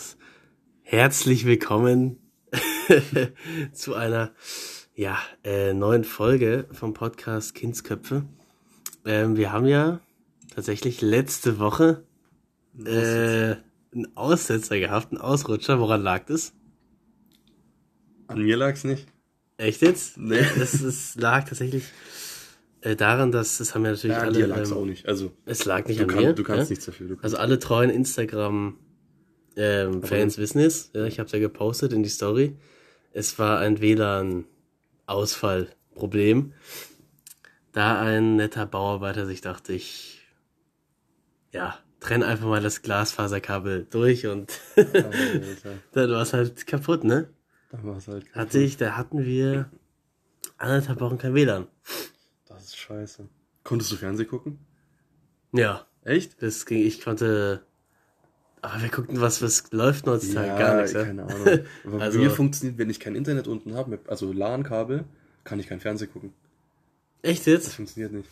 los. Herzlich willkommen zu einer ja, äh, neuen Folge vom Podcast Kindsköpfe. Ähm, wir haben ja tatsächlich letzte Woche äh, einen Aussetzer gehabt, einen Ausrutscher. Woran lag das? An mir lag's nicht. Echt jetzt? Nee. Es, es lag tatsächlich äh, daran, dass das haben ja natürlich Ja, alle. dir lag's ähm, auch nicht. Also, Es lag nicht du, an kann, mir. du kannst ja? nichts dafür. Du Also alle treuen Instagram ähm, Fans wissen es. Ja, ich habe es ja gepostet in die Story. Es war ein WLAN-Ausfallproblem. Da ein netter Bauarbeiter sich dachte, ich ja, trenn einfach mal das Glasfaserkabel durch und dann war es halt kaputt, ne? da war's halt. Hatte ich, da hatten wir anderthalb Wochen kein WLAN. Das ist scheiße. Konntest du Fernsehen gucken? Ja, Echt? das ging, ich konnte, aber wir guckten, was, was läuft heutzutage? Gar nichts, ja? keine Ahnung. Aber Also- mir funktioniert, wenn ich kein Internet unten habe, also LAN-Kabel, kann ich kein Fernsehen gucken. Echt Das jetzt? funktioniert nicht.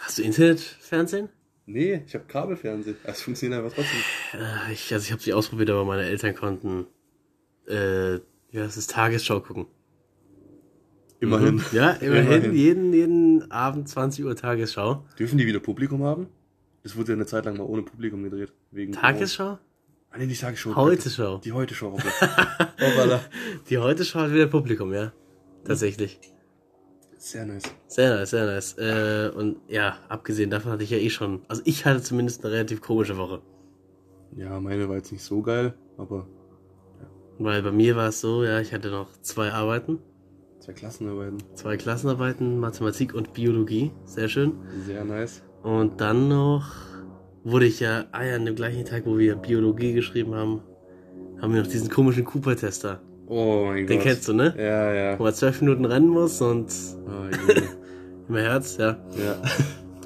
Hast du Internetfernsehen? Nee, ich habe Kabelfernsehen. Das funktioniert einfach trotzdem. Äh, Ich, also ich habe sie ausprobiert, aber meine Eltern konnten, äh, wie heißt es, Tagesschau gucken. Immerhin. Ja, immerhin, Immerhin. jeden, jeden Abend 20 Uhr Tagesschau. Dürfen die wieder Publikum haben? Es wurde ja eine Zeit lang mal ohne Publikum gedreht. Wegen Tagesschau? Ah, nee, nicht Tagesschau. Heute-Show. Die Heute-Show. Oh, voilà. Die Heute-Schau hat wieder Publikum, ja. Tatsächlich. Sehr nice. Sehr nice, sehr nice. Äh, und ja, abgesehen davon hatte ich ja eh schon, also ich hatte zumindest eine relativ komische Woche. Ja, meine war jetzt nicht so geil, aber Weil bei mir war es so, ja, ich hatte noch zwei Arbeiten, zwei Klassenarbeiten. zwei Klassenarbeiten, Mathematik und Biologie. Sehr schön. Sehr nice. Und dann noch wurde ich ja, ah ja, an dem gleichen Tag, wo wir Biologie geschrieben haben, haben wir noch diesen komischen Cooper-Tester. Oh mein Den Gott. kennst du, ne? Ja, ja. Wo man zwölf Minuten rennen muss und Oh, je. im Herz, ja. ja.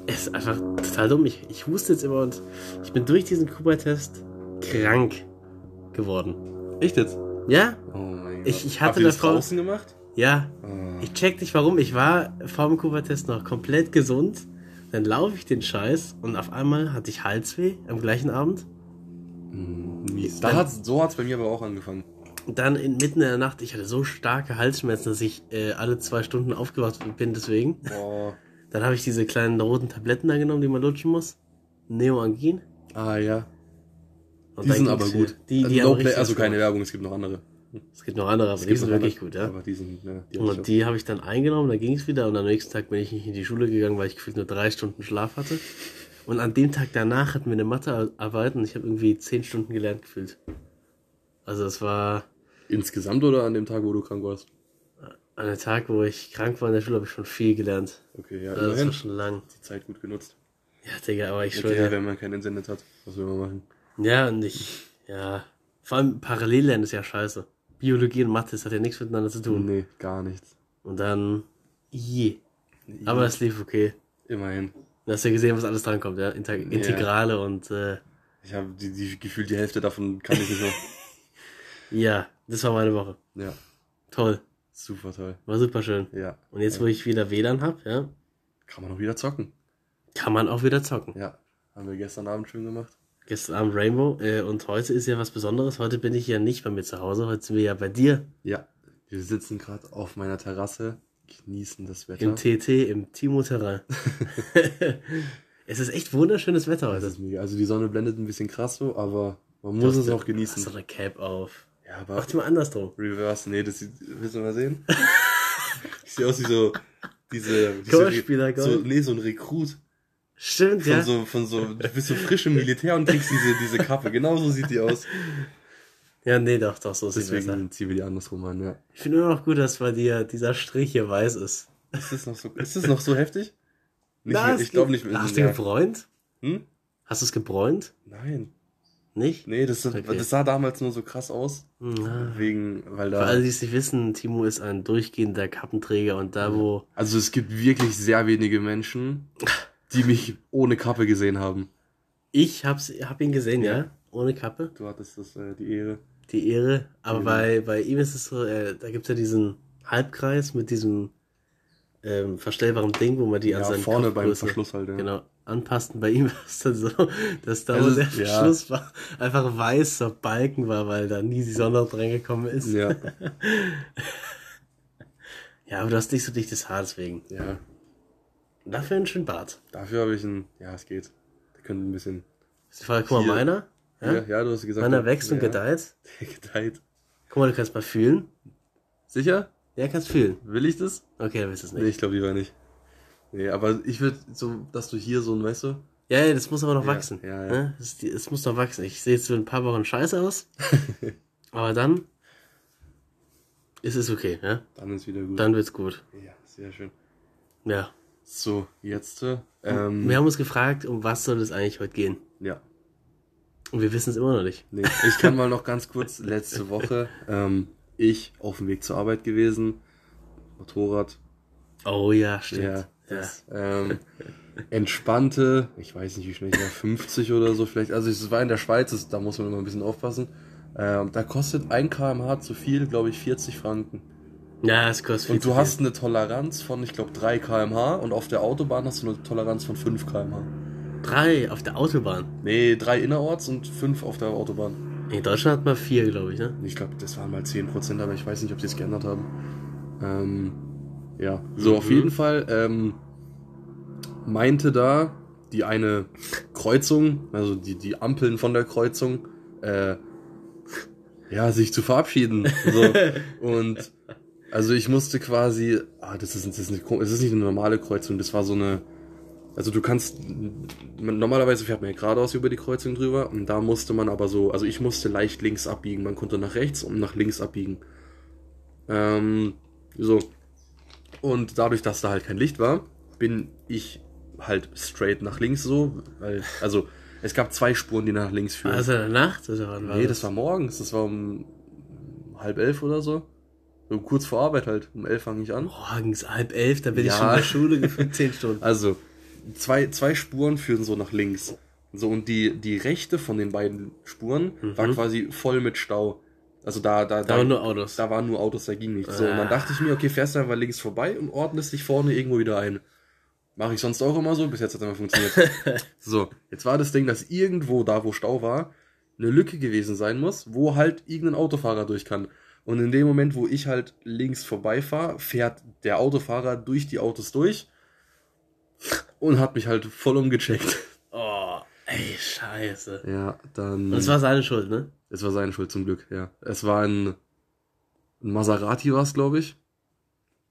Es ist einfach total dumm. Ich, ich huste jetzt immer und ich bin durch diesen Cooper-Test krank geworden. Echt jetzt? Ja? Oh mein Gott. Ich- ich hatte Habt ihr das draußen gemacht? Ja. Oh. Ich check nicht warum. Ich war vor dem Cooper-Test noch komplett gesund. Dann laufe ich den Scheiß und auf einmal hatte ich Halsweh am gleichen Abend. Mies. Da hat's, so hat's bei mir aber auch angefangen. Dann in, mitten in der Nacht, ich hatte so starke Halsschmerzen, dass ich äh, alle zwei Stunden aufgewacht bin deswegen. Boah. Dann habe ich diese kleinen roten Tabletten da genommen, die man lutschen muss. Neoangin. Ah ja. Und Die dann sind aber gut. Die, die no haben play, also keine. Werbung, es gibt noch andere. Es gibt noch andere, aber Es die sind wirklich andere, gut, ja. Aber die sind, ja, die Und hab die habe ich dann eingenommen, dann ging es wieder und am nächsten Tag bin ich nicht in die Schule gegangen, weil ich gefühlt nur drei Stunden Schlaf hatte. Und an dem Tag danach hatten wir eine Mathearbeit und ich habe irgendwie zehn Stunden gelernt gefühlt. Also es war. Insgesamt oder an dem Tag, wo du krank warst? an einem Tag, wo ich krank war in der Schule, habe ich schon viel gelernt. Okay, ja, Also das war schon lang. Die Zeit gut genutzt. Ja, Digga, aber ich schwöre Okay, dir. wenn man kein Internet hat, was will man machen? Ja, und ich, ja. Vor allem Parallellernen ist ja scheiße. Biologie und Mathe, das hat ja nichts miteinander zu tun. Nee, gar nichts. Und dann, je. Aber es lief okay. Immerhin. Du hast ja gesehen, was alles drankommt, ja. Inter Integrale und, äh, Ich habe die, die gefühlt die Hälfte davon kann ich nicht mehr. ja, das war meine Woche. ja, Toll. super toll. War super schön. Ja. Und jetzt, wo ich wieder WLAN hab, ja, Kann man auch wieder zocken. kann man auch wieder zocken. Ja. Haben wir gestern Abend schön gemacht. Gestern Abend Rainbow, äh, und heute ist ja was Besonderes. Heute bin ich ja nicht bei mir zu Hause, heute sind wir ja bei dir Ja. Wir sitzen gerade auf meiner Terrasse, genießen das Wetter. im TT, im Timo Terrain. es ist echt wunderschönes Wetter das heute. ist mega. Also die Sonne blendet ein bisschen krass so, aber man muss es auch Hast genießen. du eine Cap auf? Ja, aber Mach die mal andersrum. Reverse, nee, das sieht, willst du mal sehen? ich sehe aus wie so, diese, diese Golfspieler, so, nee, so ein Rekrut. Stimmt, Von ja. so, von so, du bist so frisch im Militär und kriegst diese, diese Kappe. Genau so sieht die aus. Ja, nee, doch, doch, so sieht besser. Deswegen ziehen wir die andersrum an, ja. Ich finde immer noch gut, dass bei dir dieser Strich hier weiß ist. Ist das noch so, ist das noch so heftig? Nicht Na, mehr, ich glaube nicht mehr. Hast du gebräunt? Hm? Hast du es gebräunt? Nein. Nicht? Nee, das, Okay. das sah damals nur so krass aus. Wegen, weil Für da. alle, die es nicht wissen, Timo ist ein durchgehender Kappenträger und da, wo. Also es gibt wirklich sehr wenige Menschen, die mich ohne Kappe gesehen haben. Ich hab's, hab ihn gesehen, ja. Ja. Ohne Kappe. Du hattest das, äh, die Ehre. Die Ehre. Aber Mhm. bei, bei ihm ist es so, äh, da gibt's ja diesen Halbkreis mit diesem ähm, verstellbaren Ding, wo man die an Ja, seinen vorne beim Verschluss halt, ja. Genau, anpassten. Bei ihm war es dann so, dass da, Es wo der ja. Verschluss war, einfach weißer Balken war, weil da nie die Sonne dran gekommen ist. Ja. Ja, aber du hast nicht so dichtes Haar deswegen. ja. Und dafür einen schönen Bart. Dafür habe ich ein. Ja, es geht. Der könnte ein bisschen. Ist die Frage, guck mal, Hier. meiner? Ja, Ja? ja, du hast gesagt. Meiner wächst und ja, gedeiht. Der gedeiht. Guck mal, du kannst mal fühlen. Sicher? Ja, kannst fühlen. Will ich das? Okay, dann willst du es Nee, nicht. ich glaube lieber nicht. Nee, aber ich würde so, dass du hier so ein, weißt du? Ja, ja, das muss aber noch Ja, wachsen. ja, ja. Ne? Das, die- muss noch wachsen. Ich sehe jetzt für ein paar Wochen scheiße aus. aber dann ist es okay, ja? Dann ist wieder gut. Dann wird's gut. ja, sehr schön. Ja. So, jetzt. äh, Ähm, Wir haben uns gefragt, um was soll es eigentlich heute gehen? ja. Und wir wissen es immer noch nicht. Nee, ich kann mal noch ganz kurz, letzte Woche, ähm, ich auf dem Weg zur Arbeit gewesen, Motorrad, Oh ja, stimmt. ja, Ja, das, ähm, entspannte, ich weiß nicht, wie schnell ich war, 50 oder so vielleicht, also es war in der Schweiz, das, da muss man immer ein bisschen aufpassen, ähm, da kostet 1 kmh zu viel, glaube ich, 40 Franken. Ja es kostet viel Und du hast eine Toleranz von, ich glaube, 3 kmh und auf der Autobahn hast du eine Toleranz von 5 kmh. drei auf der Autobahn. Nee, 3 innerorts und 5 auf der Autobahn. In Deutschland hat man vier, glaube ich, ne? Ich glaube, das waren mal 10%, aber ich weiß nicht, ob sie es geändert haben. Ähm, ja, so auf Mhm. jeden Fall ähm, meinte da die eine Kreuzung, also die, die Ampeln von der Kreuzung, äh, ja, sich zu verabschieden. So. Und also ich musste quasi, ah, das ist, das ist, eine, es ist nicht eine normale Kreuzung, das war so eine, also du kannst, normalerweise fährt man ja geradeaus über die Kreuzung drüber und da musste man aber so, also ich musste leicht links abbiegen, man konnte nach rechts und nach links abbiegen. Ähm, so. Und dadurch, dass da halt kein Licht war, bin ich halt straight nach links so, weil, also es gab zwei Spuren, die nach links führen. Also in der Nacht oder wann war nee, das war morgens, das war um halb elf oder so. So kurz vor Arbeit halt, um elf fange ich an. Morgens halb elf, da bin ich Ja. schon in der Schule gefühlt zehn Stunden. Also, zwei, zwei Spuren führen so nach links. So, und die, die rechte von den beiden Spuren war quasi voll mit Stau. Also da, da, Da waren nur Autos. Da waren nur Autos, da ging nichts. So, und dann Ah. dachte ich mir, okay, fährst du einfach links vorbei und ordnest dich vorne irgendwo wieder ein. Mache ich sonst auch immer so, bis jetzt hat es immer funktioniert. so, jetzt war das Ding, dass irgendwo da, wo Stau war, eine Lücke gewesen sein muss, wo halt irgendein Autofahrer durch kann. Und in dem Moment, wo ich halt links vorbeifahre, fährt der Autofahrer durch die Autos durch und hat mich halt voll umgecheckt. Oh, ey, scheiße. Ja, dann. Und das war seine Schuld, ne? Es war seine Schuld zum Glück, ja. Es war ein, ein Maserati war es, glaube ich.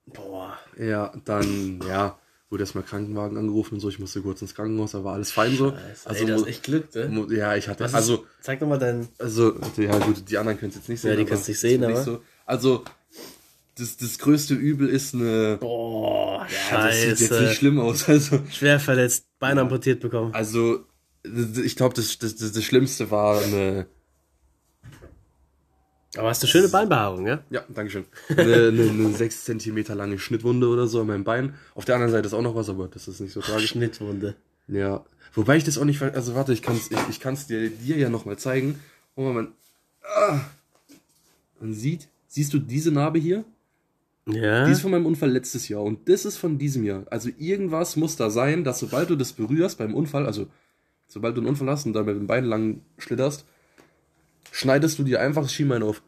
Boah. Ja, dann, ja, wurde erstmal Krankenwagen angerufen und so. Ich musste kurz ins Krankenhaus, da war alles fein so. Scheiße. Also, ey, du hast echt Glück, ne? ja, ich hatte, ist- also, Zeig doch mal deinen. also, ja gut, die anderen können es jetzt nicht sehen. Ja, die aber können's nicht sehen, nicht aber- So. Also, das, das größte Übel ist eine, Boah, ja, das sieht jetzt scheiße. nicht schlimm aus, also, Schwer verletzt, Bein amputiert bekommen. also, ich glaube, das, das, das, das Schlimmste war eine, Aber hast du schöne Beinbehaarung, ja? Ja, Dankeschön. Eine, eine, eine 6 cm lange Schnittwunde oder so an meinem Bein. Auf der anderen Seite ist auch noch was, aber das ist nicht so tragisch. Schnittwunde. Ja. Wobei ich das auch nicht, also warte, ich kann es ich, ich kann's dir, dir ja nochmal zeigen. Oh, man, ah, man sieht, siehst du diese Narbe hier? Ja. Die ist von meinem Unfall letztes Jahr und das ist von diesem Jahr. Also irgendwas muss da sein, dass sobald du das berührst beim Unfall, also sobald du einen Unfall hast und da mit dem Bein lang schlitterst, schneidest du dir einfach das Schienbein auf.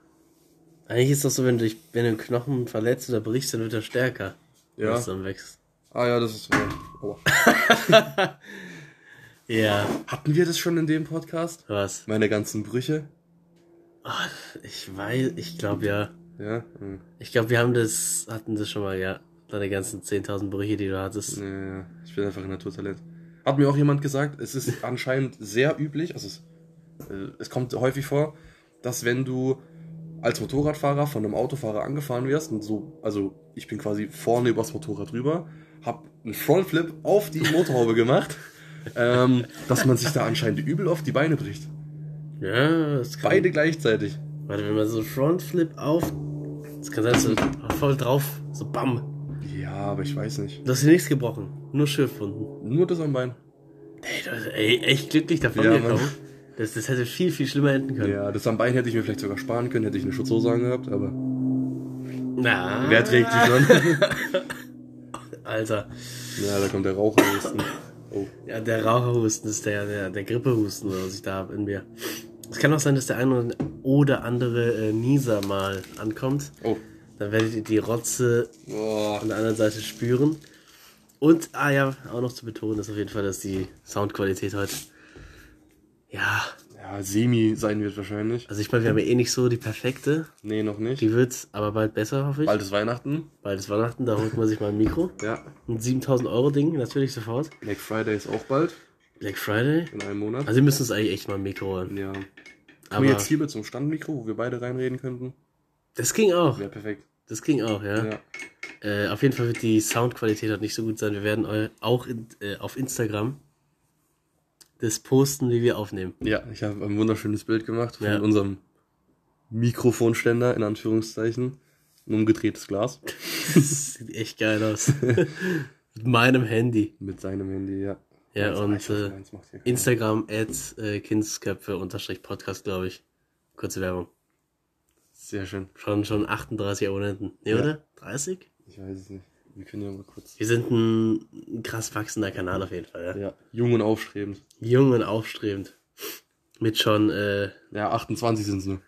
Eigentlich ist das so, wenn du dich, wenn du einen Knochen verletzt oder brichst, dann wird er stärker. Ja. Wenn es dann wächst. Ah ja, das ist. Ja. Aua. Ja. Hatten wir das schon in dem Podcast? Was? Meine ganzen Brüche? Ah, ich weiß, ich glaube ja. Ja. hm. Ich glaube, wir haben das, hatten das schon mal, ja. Deine ganzen 10.000 Brüche, die du hattest. Ja, ja, ich bin einfach ein Naturtalent. Hat mir auch jemand gesagt, es ist anscheinend sehr üblich, also es, äh, es kommt häufig vor, dass wenn du als Motorradfahrer von einem Autofahrer angefahren wirst und so, also ich bin quasi vorne übers Motorrad rüber, hab einen Frontflip auf die Motorhaube gemacht, ähm, dass man sich da anscheinend übel auf die Beine bricht. Ja, das kann. Beide gleichzeitig. Warte, wenn man so Frontflip auf. Das kann sein, so voll drauf, so bam. Ja, aber ich weiß nicht. Du hast dir nichts gebrochen. Nur Schürfwunden. Nur das am Bein. Ey, du bist ey, echt glücklich davon Ja, gekommen. Das, das hätte viel, viel schlimmer enden können. Ja, das am Bein hätte ich mir vielleicht sogar sparen können, hätte ich eine Schutzhose angehabt, aber Na. wer trägt die schon? Alter. Ja, da kommt der Raucherhusten. Oh. Ja, der Raucherhusten ist der, der, der Grippehusten, was ich da habe in mir. Es kann auch sein, dass der eine oder andere äh, Nieser mal ankommt. Oh. Dann werdet ihr die Rotze Boah. an der anderen Seite spüren. Und, ah ja, auch noch zu betonen ist auf jeden Fall, dass die Soundqualität heute, ja, Ja, semi sein wird wahrscheinlich. also ich meine, wir haben ja eh nicht so die perfekte. Nee, noch nicht. Die wird aber bald besser, hoffe ich. Bald ist Weihnachten. Bald ist Weihnachten, da holt man sich mal ein Mikro. Ja. Ein 7000 Euro Ding, natürlich sofort. Black Friday ist auch bald. Black Friday. In einem Monat. Also wir müssen uns eigentlich echt mal ein Mikro holen. ja. Aber Aber jetzt hier mit so einem Standmikro, wo wir beide reinreden könnten. das ging auch. Wäre perfekt. Das ging auch, ja. Ja. Äh, auf jeden Fall wird die Soundqualität halt nicht so gut sein. Wir werden auch in, äh, auf Instagram das posten, wie wir aufnehmen. Ja, ich habe ein wunderschönes Bild gemacht von Ja. unserem Mikrofonständer, in Anführungszeichen. Ein umgedrehtes Glas. Das sieht echt geil aus. Mit meinem Handy. Mit seinem Handy, ja. Ja, und hoffe, äh. Instagram at äh, Kindsköpfe unterstrich Podcast, glaube ich. Kurze Werbung. Sehr schön. Schon, schon 38 Abonnenten. Nee, Ja. oder? 30? Ich weiß es nicht. Wir können ja mal kurz. Wir sind ein krass wachsender Kanal auf jeden Fall, ja. Ja, jung und aufstrebend. Jung und aufstrebend. Mit schon, äh, Ja, 28 sind es nur.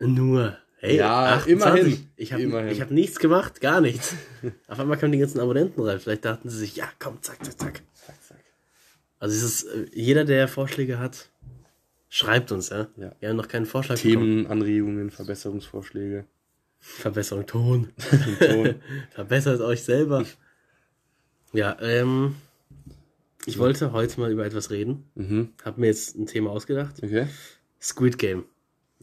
nur. Hey, Ja, immerhin. Ich habe hab nichts gemacht, gar nichts. Auf einmal kamen die ganzen Abonnenten rein. Vielleicht dachten sie sich, ja, komm, zack, zack, zack. Zack, zack. Also es ist, äh, jeder, der Vorschläge hat, schreibt uns, ja. Ja. Wir haben noch keinen Vorschlag bekommen. Themen, Anregungen, Verbesserungsvorschläge. Verbesserung, Ton. Ton. Verbessert euch selber. Ja, ähm, ich wollte heute mal über etwas reden. Mhm. Hab mir jetzt ein Thema ausgedacht. Okay. Squid Game.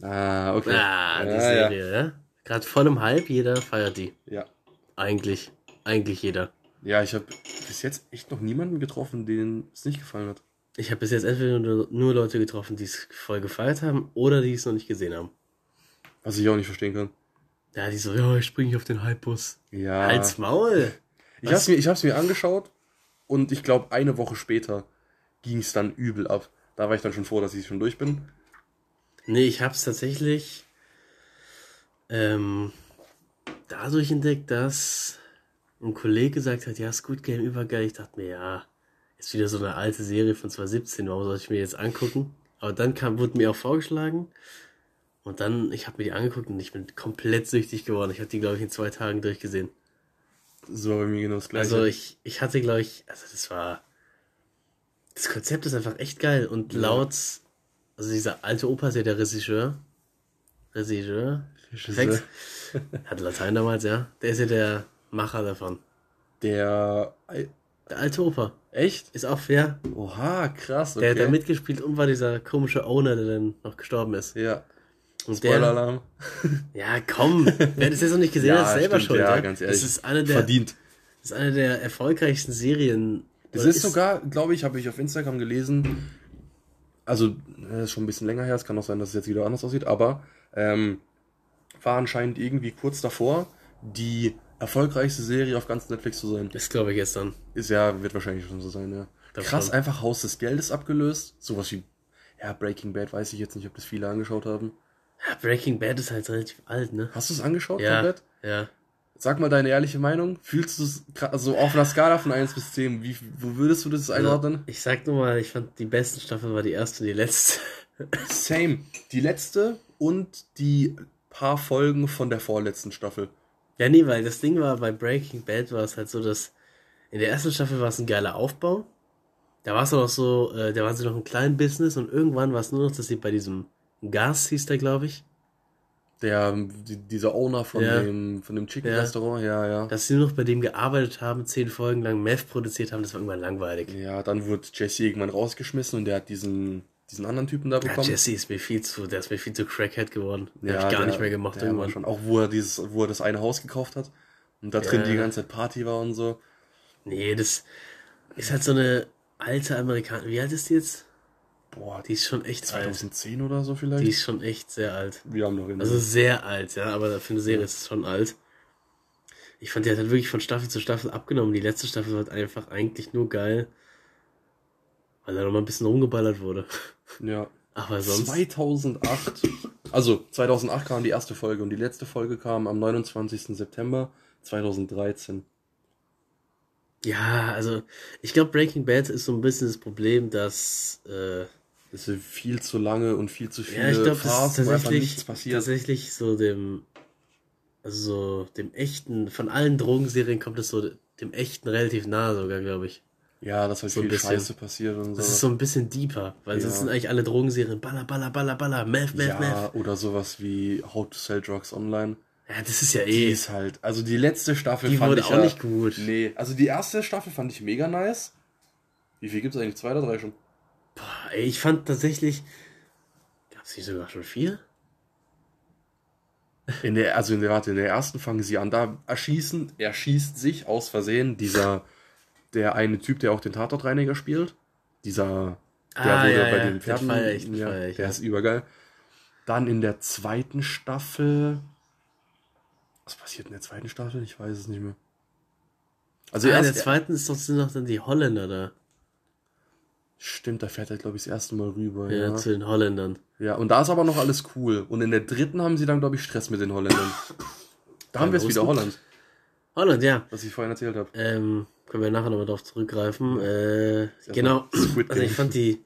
Ah, okay. Ah, die ja, Serie, ja. Gerade voll im Hype, jeder feiert die. Ja. Eigentlich. Eigentlich jeder. Ja, ich habe bis jetzt echt noch niemanden getroffen, denen es nicht gefallen hat. Ich habe bis jetzt entweder nur, nur Leute getroffen, die es voll gefeiert haben oder die es noch nicht gesehen haben. Was ich auch nicht verstehen kann. Ja, die so, ja, ich springe auf den Hypebus. Ja. Halt's Maul. ich hab's mir, ich hab's mir angeschaut und ich glaube, eine Woche später ging es dann übel ab. Da war ich dann schon froh, dass ich schon durch bin. Nee, ich hab's tatsächlich ähm, dadurch entdeckt, dass ein Kollege gesagt hat, ja, Squid Game übergeil. Ich dachte mir, ja, ist wieder so eine alte Serie von 2017, warum soll ich mir jetzt angucken? Aber dann kam, wurde mir auch vorgeschlagen und dann, ich habe mir die angeguckt und ich bin komplett süchtig geworden. Ich habe die, glaube ich, in zwei Tagen durchgesehen. So bei mir genau das gleiche. Also ich, ich hatte, glaube ich, also das war, das Konzept ist einfach echt geil und Ja. laut, also dieser alte Opa ist ja der Regisseur, Regisseur, perfekt, hat Latein damals, ja, der ist ja der Macher davon. Der. Der alte Opa Echt? ist auch, ja, Oha, krass. Okay. der hat da mitgespielt und war dieser komische Owner, der dann noch gestorben ist. Ja. Und Spoiler-Alarm. ja komm, wer das jetzt noch nicht gesehen Ja, hat, ist selber stimmt, schuld, ja, ja. ganz ehrlich. Das ist eine der, Verdient. das ist eine der erfolgreichsten Serien. Das Oder ist sogar, glaube ich, habe ich auf Instagram gelesen. Also, das ist schon ein bisschen länger her. Es kann auch sein, dass es jetzt wieder anders aussieht. Aber ähm, war anscheinend irgendwie kurz davor, die erfolgreichste Serie auf ganz Netflix zu sein. Das glaube ich gestern. Ist ja, wird wahrscheinlich schon so sein, ja. Glaub Krass, schon. einfach Haus des Geldes abgelöst. Sowas wie, ja, Breaking Bad weiß ich jetzt nicht, ob das viele angeschaut haben. Ja, Breaking Bad ist halt relativ alt, ne? Hast du es angeschaut Ja, komplett? ja. Sag mal deine ehrliche Meinung. Fühlst du es also auf einer Skala von 1 bis 10? Wie, wo würdest du das einordnen? Ich sag nur mal, ich fand die besten Staffeln war die erste und die letzte. Same. Die letzte und die paar Folgen von der vorletzten Staffel. Ja, nee, weil das Ding war, bei Breaking Bad war es halt so, dass in der ersten Staffel war es ein geiler Aufbau. Da war es noch so, äh, da waren sie noch ein kleines Business und irgendwann war es nur noch, dass sie bei diesem Gas hieß der, glaube ich, Der, die, dieser Owner von Ja. dem, von dem Ja. Chicken-Restaurant, ja, ja. dass sie nur noch bei dem gearbeitet haben, zehn Folgen lang Meth produziert haben, das war irgendwann langweilig. Ja, dann wurde Jesse irgendwann rausgeschmissen und der hat diesen, diesen anderen Typen da Ja, bekommen. Jesse ist mir viel zu, der ist mir viel zu Crackhead geworden. Den ja, hab ich gar der- nicht mehr gemacht der irgendwann. Schon, auch wo er dieses, wo er das eine Haus gekauft hat und da drin Ja. die ganze Zeit Party war und so. Nee, das ist halt so eine alte Amerikaner. Wie alt ist die jetzt? Boah, Die ist schon echt alt. 2010 oder so vielleicht. Die ist schon echt sehr alt. Wir haben noch in Also sehr alt, ja, aber für eine Serie ist es schon alt. Ich fand, die hat halt wirklich von Staffel zu Staffel abgenommen. Die letzte Staffel war halt einfach eigentlich nur geil, weil da noch mal ein bisschen rumgeballert wurde. ja. Aber sonst. 2008. Also 2008 kam die erste Folge und die letzte Folge kam am 29. September 2013. Ja, also ich glaube, Breaking Bad ist so ein bisschen das Problem, dass äh, Es sind viel zu lange und viel zu viele ja, ich glaube, das ist Phasen, wo einfach tatsächlich, nichts passiert. tatsächlich so dem, also so dem echten, von allen Drogenserien kommt es so dem echten relativ nahe sogar, glaube ich. Ja, dass halt So viel. Scheiße passiert und so. Das ist so ein bisschen deeper, weil Ja. das sind eigentlich alle Drogenserien, baller, baller, baller, baller, meth, meth, ja, meth. oder sowas wie How to Sell Drugs Online. Ja, das ist ja Die eh, ist halt, also die letzte Staffel die fand ich auch ja, nicht gut. Nee, also die erste Staffel fand ich mega nice. Wie viel gibt's eigentlich? Zwei oder drei schon? Boah, ey, ich fand tatsächlich, gab's nicht sogar schon vier? In der, also in der, warte, in der ersten fangen sie an, da erschießen, erschießt sich aus Versehen dieser, der eine Typ, der auch den Tatortreiniger spielt. Dieser, der Ah, wurde ja, bei ja, den den Pferden, feier ich, den ja, ich, der ja. ist übergeil. Dann in der zweiten Staffel, was passiert in der zweiten Staffel? Ich weiß es nicht mehr. Also Ah, in der zweiten ist doch, sind doch dann die Holländer da. Stimmt, da fährt er glaube ich das erste Mal rüber. Ja, Ja. zu den Holländern. ja, und da ist aber noch alles cool. Und in der dritten haben sie dann glaube ich Stress mit den Holländern. Da haben wir es wieder? Holland, Holland, ja. was ich vorhin erzählt habe. Ähm, können wir nachher nochmal drauf zurückgreifen. Äh, genau. Also ich fand die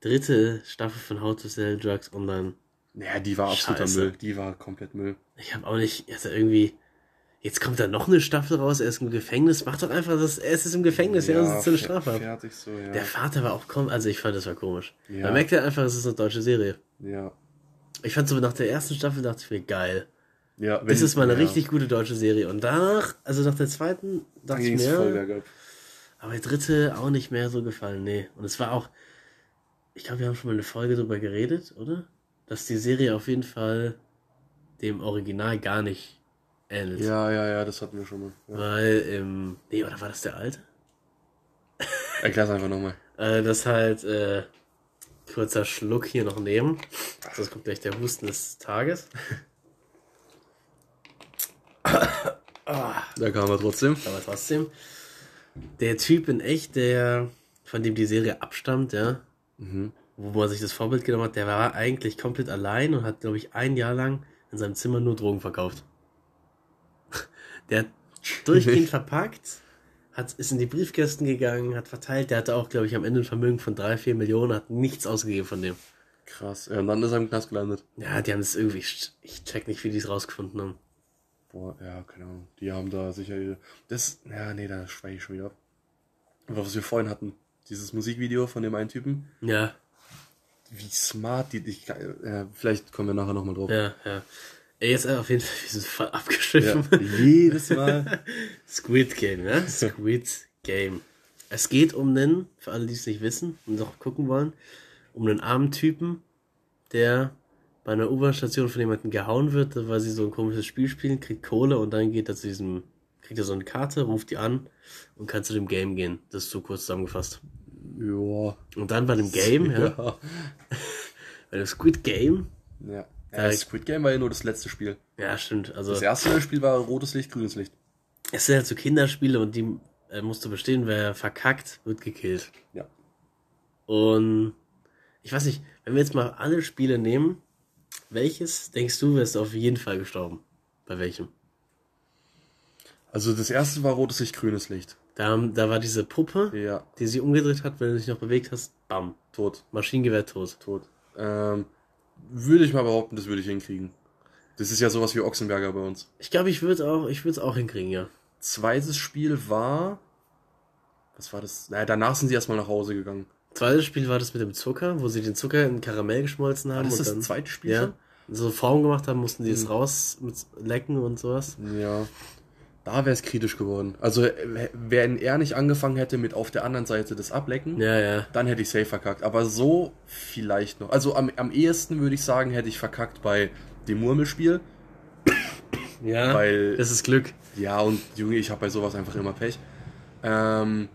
dritte Staffel von How to Sell Drugs Online. Naja, die war absoluter Scheiße. Müll. Die war komplett Müll. Ich habe auch nicht, also irgendwie. Jetzt kommt da noch eine Staffel raus, er ist im Gefängnis. Mach doch einfach das, er ist im Gefängnis, ja, und sitzt eine Strafe ab. So, ja. Der Vater war auch kaum, also ich fand das war komisch. Ja. Man merkt ja einfach, es ist eine deutsche Serie. ja. Ich fand so nach der ersten Staffel dachte ich mir, geil. ja Das ist mal eine ja, richtig gute deutsche Serie. Und danach, also nach der zweiten, dachte ich mir, ja, aber die dritte auch nicht mehr so gefallen, nee. Und es war auch, ich glaube, wir haben schon mal eine Folge drüber geredet, oder? Dass die Serie auf jeden Fall dem Original gar nicht ähnelt. Ja, ja, ja, das hatten wir schon mal. Ja. Weil im, nee, oder war das der alte? Erklär's einfach nochmal. Äh, das halt, äh, kurzer Schluck hier noch nehmen. Das kommt gleich der Husten des Tages. Da kam er trotzdem. Aber trotzdem, der Typ in echt, der, von dem die Serie abstammt, ja, Mhm. wo man sich das Vorbild genommen hat, der war eigentlich komplett allein und hat, glaube ich, ein Jahr lang in seinem Zimmer nur Drogen verkauft. Der hat durchgehend verpackt, hat, ist in die Briefkästen gegangen, hat verteilt. Der hatte auch, glaube ich, am Ende ein Vermögen von drei, vier Millionen, hat nichts ausgegeben von dem. Krass. Ja, und dann ist er im Knast gelandet. Ja, die haben es irgendwie, ich check nicht, wie die es rausgefunden haben. Boah, ja, keine Ahnung. Die haben da sicher. Das. Ja, nee, da schweige ich schon wieder ab. Aber was wir vorhin hatten, dieses Musikvideo von dem einen Typen, Ja, wie smart die. Ich, ja, vielleicht kommen wir nachher nochmal drauf. ja, ja. Ey, jetzt auf jeden Fall, wir sind voll Ja, abgeschriffen. jedes Mal. Squid Game, ja? Squid Game. Es geht um einen, für alle, die es nicht wissen und noch gucken wollen, um einen armen Typen, der bei einer U-Bahn-Station von jemandem gehauen wird, weil sie so ein komisches Spiel spielen, kriegt Kohle und dann geht er zu diesem, kriegt er so eine Karte, ruft die an und kann zu dem Game gehen. Das ist so kurz zusammengefasst. Ja. Und dann bei dem Game, ja, Ja. bei dem Squid Game, ja. Ja Squid Game war ja nur das letzte Spiel. ja, stimmt, also Das erste Spiel war rotes Licht, grünes Licht. es sind halt so Kinderspiele und die äh, musst du bestehen, wer verkackt, wird gekillt. Ja. Und ich weiß nicht, wenn wir jetzt mal alle Spiele nehmen, welches denkst du, wärst du auf jeden Fall gestorben? Bei welchem? Also das erste war rotes Licht, grünes Licht. Da, da war diese Puppe, Ja, die sich umgedreht hat, wenn du dich noch bewegt hast, bam, tot. Maschinengewehr tot. Tot. Ähm, würde ich mal behaupten, das würde ich hinkriegen. Das ist ja sowas wie Ochsenberger bei uns. Ich glaube, ich würde auch, ich würde es auch hinkriegen, ja. Zweites Spiel war. Was war das? Naja, danach sind sie erstmal nach Hause gegangen. Zweites Spiel war das mit dem Zucker, wo sie den Zucker in Karamell geschmolzen haben War das und das dann zweite Spiel ja, schon? so Form gemacht haben, mussten die es Mhm. raus mit lecken und sowas. Ja. Da wäre es kritisch geworden. Also, äh, wenn er nicht angefangen hätte mit auf der anderen Seite das Ablecken, Ja, ja. dann hätte ich safe verkackt. Aber so vielleicht noch. Also am, am ehesten würde ich sagen, hätte ich verkackt bei dem Murmelspiel. Ja, Weil- das ist Glück. Ja, und Junge, ich habe bei sowas einfach immer Pech. Ähm,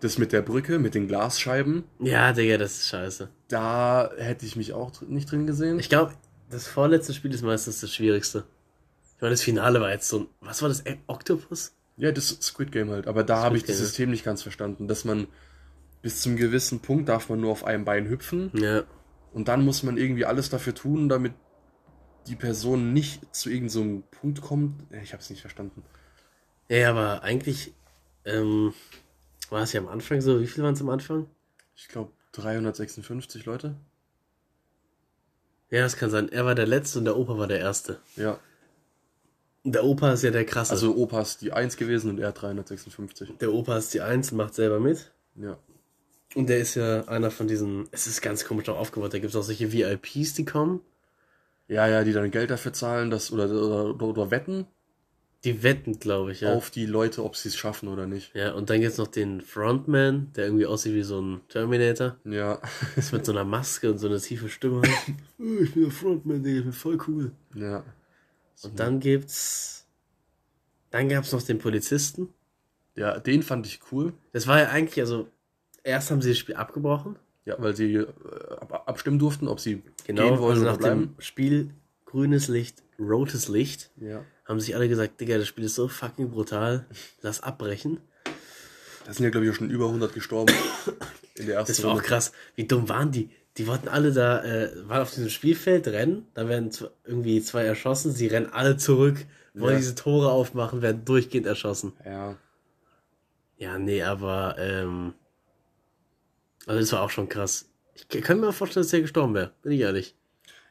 das mit der Brücke, mit den Glasscheiben, Ja, Digga, das ist scheiße. da hätte ich mich auch nicht drin gesehen. Ich glaube, das vorletzte Spiel ist meistens das schwierigste. Ich meine, das Finale war jetzt so ein, was war das, Octopus? Ja, das Squid Game halt. Aber da habe ich das. System nicht ganz verstanden, dass man bis zum gewissen Punkt darf man nur auf einem Bein hüpfen Ja. und dann muss man irgendwie alles dafür tun, damit die Person nicht zu irgendeinem Punkt kommt. Ich habe es nicht verstanden. Ja, aber eigentlich ähm, war es ja am Anfang so, wie viel waren es am Anfang? Ich glaube 356 Leute. Ja, das kann sein. Er war der Letzte und der Opa war der Erste. Ja. Der Opa ist ja der krasse. Also Opa ist die 1 gewesen und er 356. der Opa ist die Eins und macht selber mit. Ja. Und der ist ja einer von diesen, es ist ganz komisch auch aufgebaut, da gibt es auch solche VIPs, die kommen. Ja, ja, die dann Geld dafür zahlen, das oder, oder, oder wetten Die wetten, glaube ich, ja. auf die Leute, ob sie es schaffen oder nicht. Ja, und dann gibt's noch den Frontman, der irgendwie aussieht wie so ein Terminator. Ja. Ist mit so einer Maske und so eine tiefe Stimme. ich bin der Frontman, Digga, ich bin voll cool. ja. Und dann gibt's, dann gab's noch den Polizisten. Ja, den fand ich cool. Das war ja eigentlich, also, erst haben sie das Spiel abgebrochen. Ja, weil sie äh, ab, abstimmen durften, ob sie Genau, gehen wollen also oder nach bleiben. dem Spiel grünes Licht, rotes Licht, Ja. haben sich alle gesagt, Digga, das Spiel ist so fucking brutal, lass abbrechen. Da sind ja, glaube ich, auch schon über 100 gestorben in der ersten Das war auch Runde. krass. Wie dumm waren die? Die wollten alle da, äh, waren auf diesem Spielfeld, rennen, da werden irgendwie zwei erschossen, sie rennen alle zurück, wollen Ja. diese Tore aufmachen, werden durchgehend erschossen. Ja. Ja, nee, aber, ähm, also das war auch schon krass. Ich kann mir vorstellen, dass der gestorben wäre, bin ich ehrlich.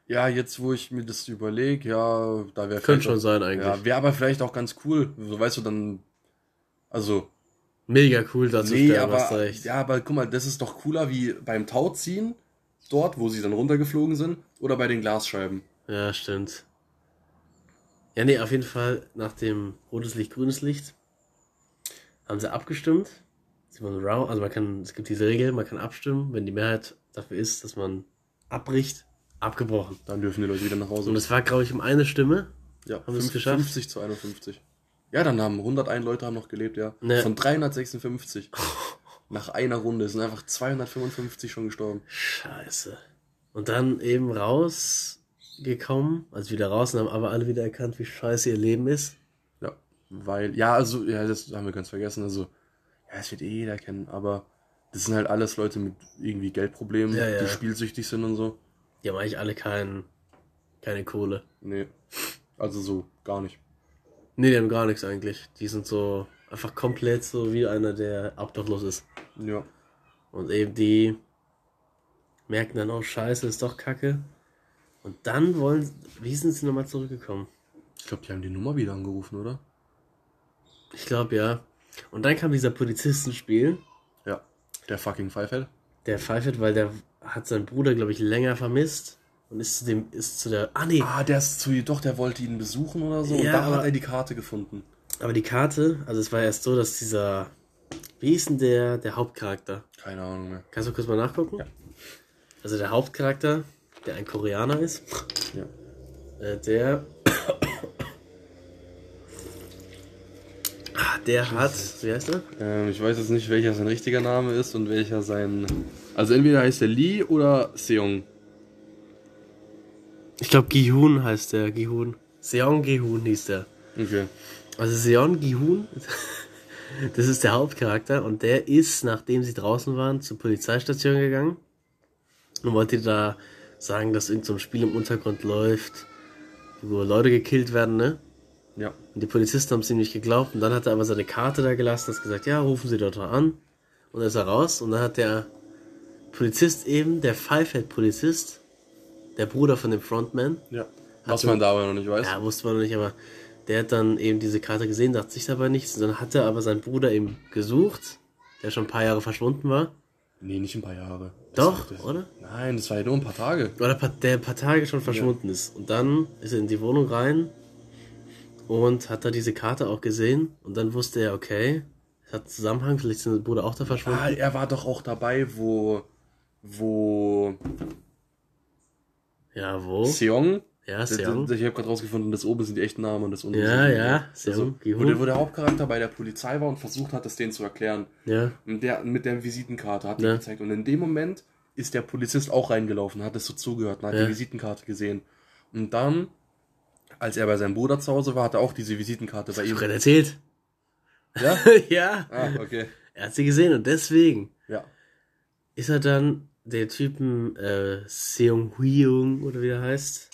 Ja, jetzt, wo ich mir das überlege, ja, da wäre Könnte schon sein eigentlich. Ja, wäre aber vielleicht auch ganz cool. So weißt du dann. Also, Mega cool dazu nee, aber, ja, aber guck mal, das ist doch cooler wie beim Tauziehen, dort, wo sie dann runtergeflogen sind, oder bei den Glasscheiben. Ja, stimmt. Ja, nee, auf jeden Fall nach dem rotes Licht, grünes Licht haben sie abgestimmt. Sie waren round, also man kann, es gibt diese Regel, man kann abstimmen, wenn die Mehrheit dafür ist, dass man abbricht, abgebrochen. Dann dürfen die Leute wieder nach Hause. Und es war, glaube ich, um eine Stimme. ja, haben wir es fünf- geschafft? 50 zu 51. Ja, dann haben 101 Leute haben noch gelebt, ja. Ne. Von 356. Nach einer Runde sind einfach 255 schon gestorben. Scheiße. Und dann eben rausgekommen, also wieder raus und haben aber alle wieder erkannt, wie scheiße ihr Leben ist. Ja, weil, ja, also, ja, das haben wir ganz vergessen. Also, ja, es wird eh jeder kennen, aber das sind halt alles Leute mit irgendwie Geldproblemen, Ja, ja. die spielsüchtig sind und so. Die haben eigentlich alle kein, keine Kohle. Nee, also so gar nicht. Nee, die haben gar nichts eigentlich. Die sind so einfach komplett so wie einer, der obdachlos ist. Ja, Und eben die merken dann auch, scheiße, ist doch kacke. Und dann wollen, wie sind sie nochmal zurückgekommen? ich glaube, die haben die Nummer wieder angerufen, oder? Ich glaube ja. Und dann kam dieser Polizistenspiel, Ja, der fucking Pfeifeld. der pfeift, weil der hat seinen Bruder, glaube ich, länger vermisst. Und ist zu dem, ist zu der, ah nee, Ah, der ist zu, doch, der wollte ihn besuchen oder so. und Ja, da aber- hat er die Karte gefunden. Aber die Karte, also es war erst so, dass dieser, wie ist denn der, der Hauptcharakter? Keine Ahnung mehr. Kannst du kurz mal nachgucken? Ja. Also der Hauptcharakter, der ein Koreaner ist, Ja. äh, der. Ah, Der hat. Wie heißt er? Ähm, ich weiß jetzt nicht, welcher sein richtiger Name ist und welcher sein. Also entweder heißt er Lee oder Seong. Ich glaube Gihun heißt der. Gihun. Seong Gihun hieß der. Okay. Also Seon Gihun, das ist der Hauptcharakter und der ist, nachdem sie draußen waren, zur Polizeistation gegangen und wollte da sagen, dass irgend so ein Spiel im Untergrund läuft, wo Leute gekillt werden, ne? Ja. Und die Polizisten haben es ihm nicht geglaubt. Und dann hat er aber seine Karte da gelassen, hat gesagt, ja, rufen Sie dort an. Und dann ist er raus. Und dann hat der Polizist eben, der Pfeifeld-Polizist, der Bruder von dem Frontman, Ja. Was man da aber noch nicht weiß. ja, wusste man noch nicht, aber der hat dann eben diese Karte gesehen, dachte sich dabei nichts. Dann hat er aber seinen Bruder eben gesucht, der schon ein paar Jahre verschwunden war. Nee, nicht ein paar Jahre. Doch, das, oder? Nein, das war ja nur ein paar Tage. Oder der ein paar Tage schon verschwunden ist. Und dann ist er in die Wohnung rein und hat da diese Karte auch gesehen. Und dann wusste er, okay, es hat Zusammenhang, vielleicht ist sein Bruder auch da verschwunden. Ah, er war doch auch dabei, wo. wo. Ja, wo? Seong. Ja, Seong. Ich habe gerade rausgefunden, das oben sind die echten Namen und das unten Ja, sind die- ja, Seong, Also, wo, der, wo der Hauptcharakter bei der Polizei war und versucht hat, das denen zu erklären. Ja, Und der mit der Visitenkarte hat die Ja. gezeigt. Und in dem Moment ist der Polizist auch reingelaufen, hat es so zugehört und hat Ja. die Visitenkarte gesehen. Und dann, als er bei seinem Bruder zu Hause war, hat er auch diese Visitenkarte bei ich ihm. hab gerade erzählt. Ja? ja, Ah, okay. er hat sie gesehen und deswegen Ja. ist er dann der Typen äh, Seong Hyung oder wie er heißt.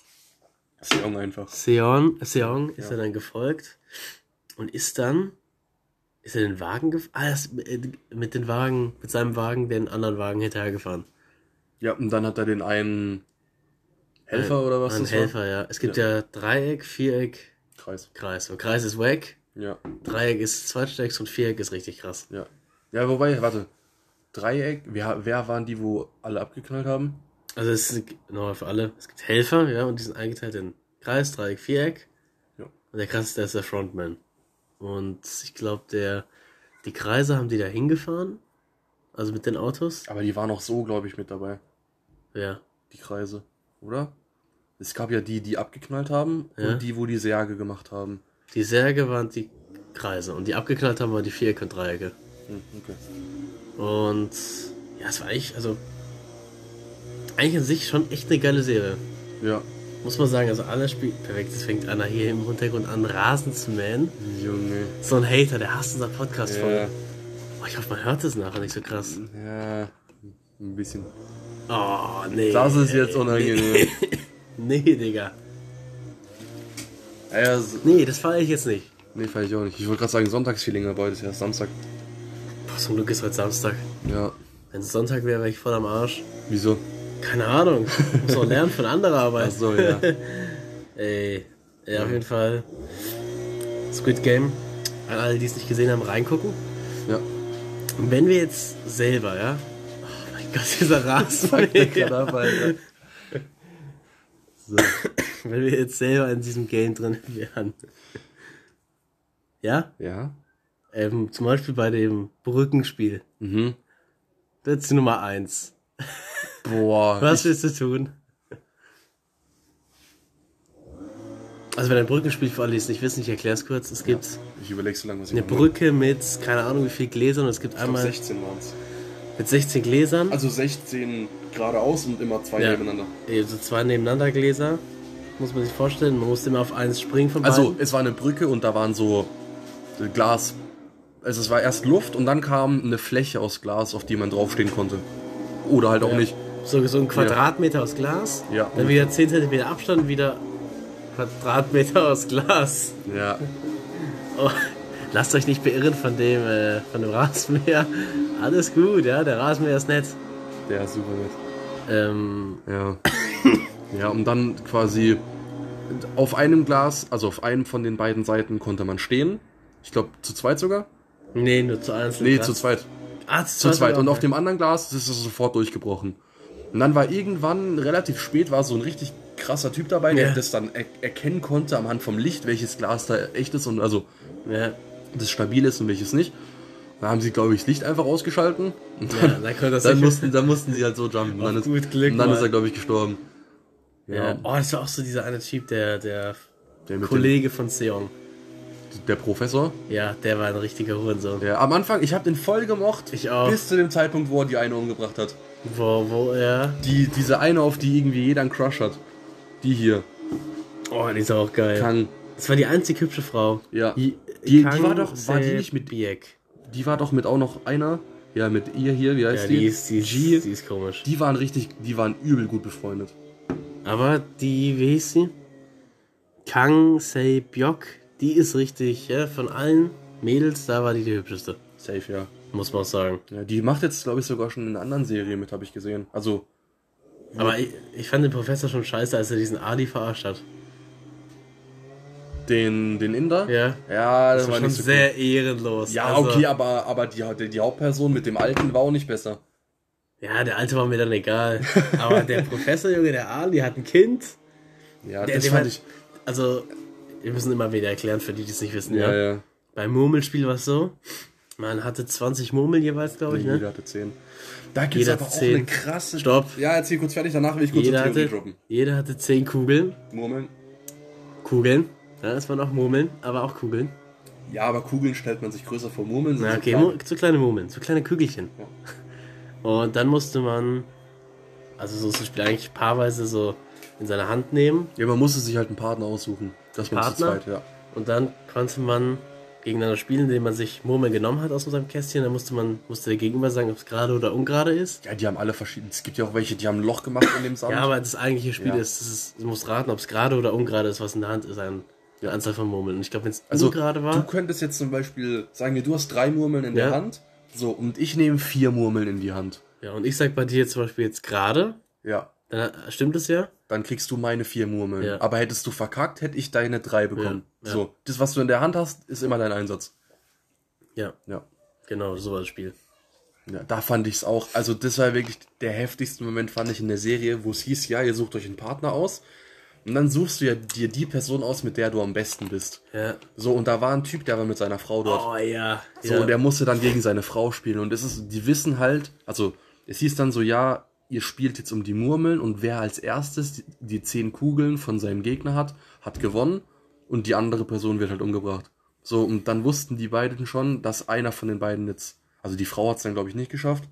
Seong einfach. Seon, Seong ist Ja. er dann gefolgt und ist dann Ist er den Wagen gefahren? Ah, ist mit- den Wagen, mit seinem Wagen den anderen Wagen hinterhergefahren. Ja, und dann hat er den einen Helfer Ein- oder was Ein das Helfer, ja. Es gibt ja. Dreieck, Viereck, war? Kreis. Kreis. Und Kreis ist wack, Ja, Dreieck ist zweitstärkst und Viereck ist richtig krass. ja. Ja, wobei, warte. Dreieck, wer, wer waren die, wo alle abgeknallt haben? Also es ist nochmal für alle. Es gibt Helfer, ja, und die sind eingeteilt in Kreis, Dreieck, Viereck. Ja. Und der krasseste ist der Frontman. Und ich glaube, der die Kreise haben die da hingefahren. Also mit den Autos. Aber die waren auch so, glaube ich, mit dabei, Ja. die Kreise, oder? Es gab ja die, die abgeknallt haben Ja. und die, wo die Särge gemacht haben. Die Särge waren die Kreise. Und die abgeknallt haben waren die Vierecke und Dreiecke. Hm, okay. Und ja, es war eigentlich, also eigentlich an sich schon echt eine geile Serie. Ja. Muss man sagen, also alles spielt perfekt. Es fängt einer hier im Hintergrund an, Rasen zu mähen. Junge. So ein Hater, der hasst unser Podcast voll. Ja. Oh, ich hoffe, man hört es nachher nicht so krass. Ja, ein bisschen. Oh, nee. Das ist jetzt unangenehm. Nee, Digga. Ja, ja, so, Nee, das fahre ich jetzt nicht. nee, fand ich auch nicht. Ich wollte gerade sagen, Sonntagsfeeling, aber heute ist ja Samstag. Boah, zum Glück ist heute Samstag. Ja. Wenn es Sonntag wäre, wäre ich voll am Arsch. Wieso? Keine Ahnung. Muss auch lernen von anderer Arbeit. Ach so, ja. Ey, ja, auf jeden Fall. Squid Game. An alle, die es nicht gesehen haben, reingucken. Ja. Und wenn wir jetzt selber, ja. Oh mein Gott, dieser Rasen. So. wenn wir jetzt selber in diesem Game drin wären. Ja? Ja. Ähm, zum Beispiel bei dem Brückenspiel. Mhm. Das ist die Nummer eins. Boah. Was ich, willst du tun? Also wenn ein Brückenspiel für alle, die es nicht wissen, ich erkläre es kurz. Es gibt ich überlege so lange, was ich eine mache. Brücke mit, keine Ahnung wie viel Gläsern und es gibt Ich glaub, einmal 16 waren es. mit 16 Gläsern. Also 16 geradeaus und immer zwei Ja. nebeneinander. Also zwei nebeneinander Gläser. Muss man sich vorstellen. Man musste immer auf eins springen von Also beiden. es war eine Brücke und da waren so äh, Glas. Also es war erst Luft und dann kam eine Fläche aus Glas, auf die man draufstehen konnte. Oder halt auch Ja. nicht. So, so ein Quadratmeter aus Glas. Ja. Dann wieder 10 cm Abstand, wieder Quadratmeter aus Glas. Ja. Oh, lasst euch nicht beirren von dem, äh, von dem Rasenmäher. Alles gut, ja, der Rasenmäher ist nett. Der ist super nett. Ähm, Ja. ja, und dann quasi auf einem Glas, also auf einem von den beiden Seiten konnte man stehen. Ich glaube zu zweit sogar. nee, nur zu einzeln. Nee, Glas. zu zweit. Ah, Zu zweit. Und auf dem anderen Glas ist es sofort durchgebrochen. Und dann war irgendwann relativ spät, war so ein richtig krasser Typ dabei, der Ja. das dann er erkennen konnte am Hand vom Licht, welches Glas da echt ist und also Ja, das stabil ist und welches nicht. Da haben sie, glaube ich, das Licht einfach ausgeschalten. Und ja, dann, dann das dann, sicher- mussten, dann mussten sie halt so jumpen. Und dann ist, gut Glück und dann ist er, glaube ich, gestorben. Ja. Oh, das war auch so dieser eine Typ, der, der Der, Kollege von Seong. der Professor. Ja, der war ein richtiger Hurensohn. Ja, am Anfang, ich habe den voll gemocht. Ich auch. Bis zu dem Zeitpunkt, wo er die eine umgebracht hat. Wo, wo er. Die, diese eine, auf die irgendwie jeder einen Crush hat. Die hier. Oh, die ist auch geil. Kang. Das war die einzig hübsche Frau. Ja. Die, Die- die war doch- war die nicht mit- Biek. Die war doch mit auch noch einer. Ja, mit ihr hier, wie heißt Ja, die? die ist, die, ist, G. die ist komisch. Die waren richtig, die waren übel gut befreundet. Aber die, wie hieß sie? Kang Se Byok, die ist richtig, ja, von allen Mädels, da war die die hübscheste. Safe, ja. Muss man auch sagen. ja die macht jetzt, glaube ich, sogar schon in einer anderen Serie mit, habe ich gesehen. Also, Aber ich, ich fand den Professor schon scheiße, als er diesen Ali verarscht hat. den, den Inder. Ja. Ja, das, Das war schon nicht so sehr ehrenlos. cool. Ja, Also, okay, aber, aber die, die, die Hauptperson mit dem Alten war auch nicht besser. Ja, der Alte war mir dann egal. Aber der Professor, Junge, der Ali hat ein Kind. Ja, Der, das fand hat, ich. Also, wir müssen immer wieder erklären, für die, die es nicht wissen. Ja, Ja, ja. Beim Murmelspiel war es so, man hatte 20 Murmel jeweils, glaube ich, ne? Jeder hatte 10. Da gibt es Jeder aber auch 10. eine krasse. Stopp. Ja, erzähl kurz fertig, danach will ich kurz Jeder Theorie hatte, droppen. jeder hatte 10 Kugeln. Murmeln. Kugeln. Ja, das waren auch Murmeln, aber auch Kugeln. Ja, aber Kugeln stellt man sich größer vor. Murmeln sind Na, so okay, klein. Mu- so kleine Murmeln, so kleine Kügelchen. Und dann musste man, also so ist das Spiel eigentlich paarweise so in seine Hand nehmen Ja, man musste sich halt einen Partner aussuchen. Dass man zu Partner? zweit, ja. und dann konnte man gegeneinander spielen, indem man sich Murmeln genommen hat aus seinem Kästchen. Dann musste man, musste der Gegenüber sagen, ob es gerade oder ungerade ist. Ja, die haben alle verschiedene. Es gibt ja auch welche, die haben ein Loch gemacht in dem Sand. Ja, aber das eigentliche Spiel Ja. ist, das ist, du musst raten, ob es gerade oder ungerade ist, was in der Hand ist. Ein, eine Anzahl von Murmeln. Und ich glaube, wenn es Also gerade du war. könntest jetzt zum Beispiel sagen, du hast drei Murmeln in Ja. der Hand. So, und ich nehme vier Murmeln in die Hand. Ja, und ich sag bei dir zum Beispiel jetzt gerade, Ja. dann stimmt es ja. Dann kriegst du meine vier Murmeln. Ja. Aber hättest du verkackt, hätte ich deine drei bekommen. Ja, ja. So, das, was du in der Hand hast, ist immer dein Einsatz. Ja, Ja. genau, so war das Spiel. Ja, da fand ich es auch. Also, das war wirklich der heftigste Moment, fand ich in der Serie, wo es hieß, ja, ihr sucht euch einen Partner aus. Und dann suchst du ja dir die Person aus, mit der du am besten bist. Ja. So, und da war ein Typ, der war mit seiner Frau dort. Oh ja. So, und der musste dann gegen seine Frau spielen. Und es ist, die wissen halt, also es hieß dann so, ja, ihr spielt jetzt um die Murmeln und wer als erstes die, die zehn Kugeln von seinem Gegner hat, hat gewonnen und die andere Person wird halt umgebracht. So, und dann wussten die beiden schon, dass einer von den beiden jetzt, also die Frau hat es dann, glaube ich, nicht geschafft.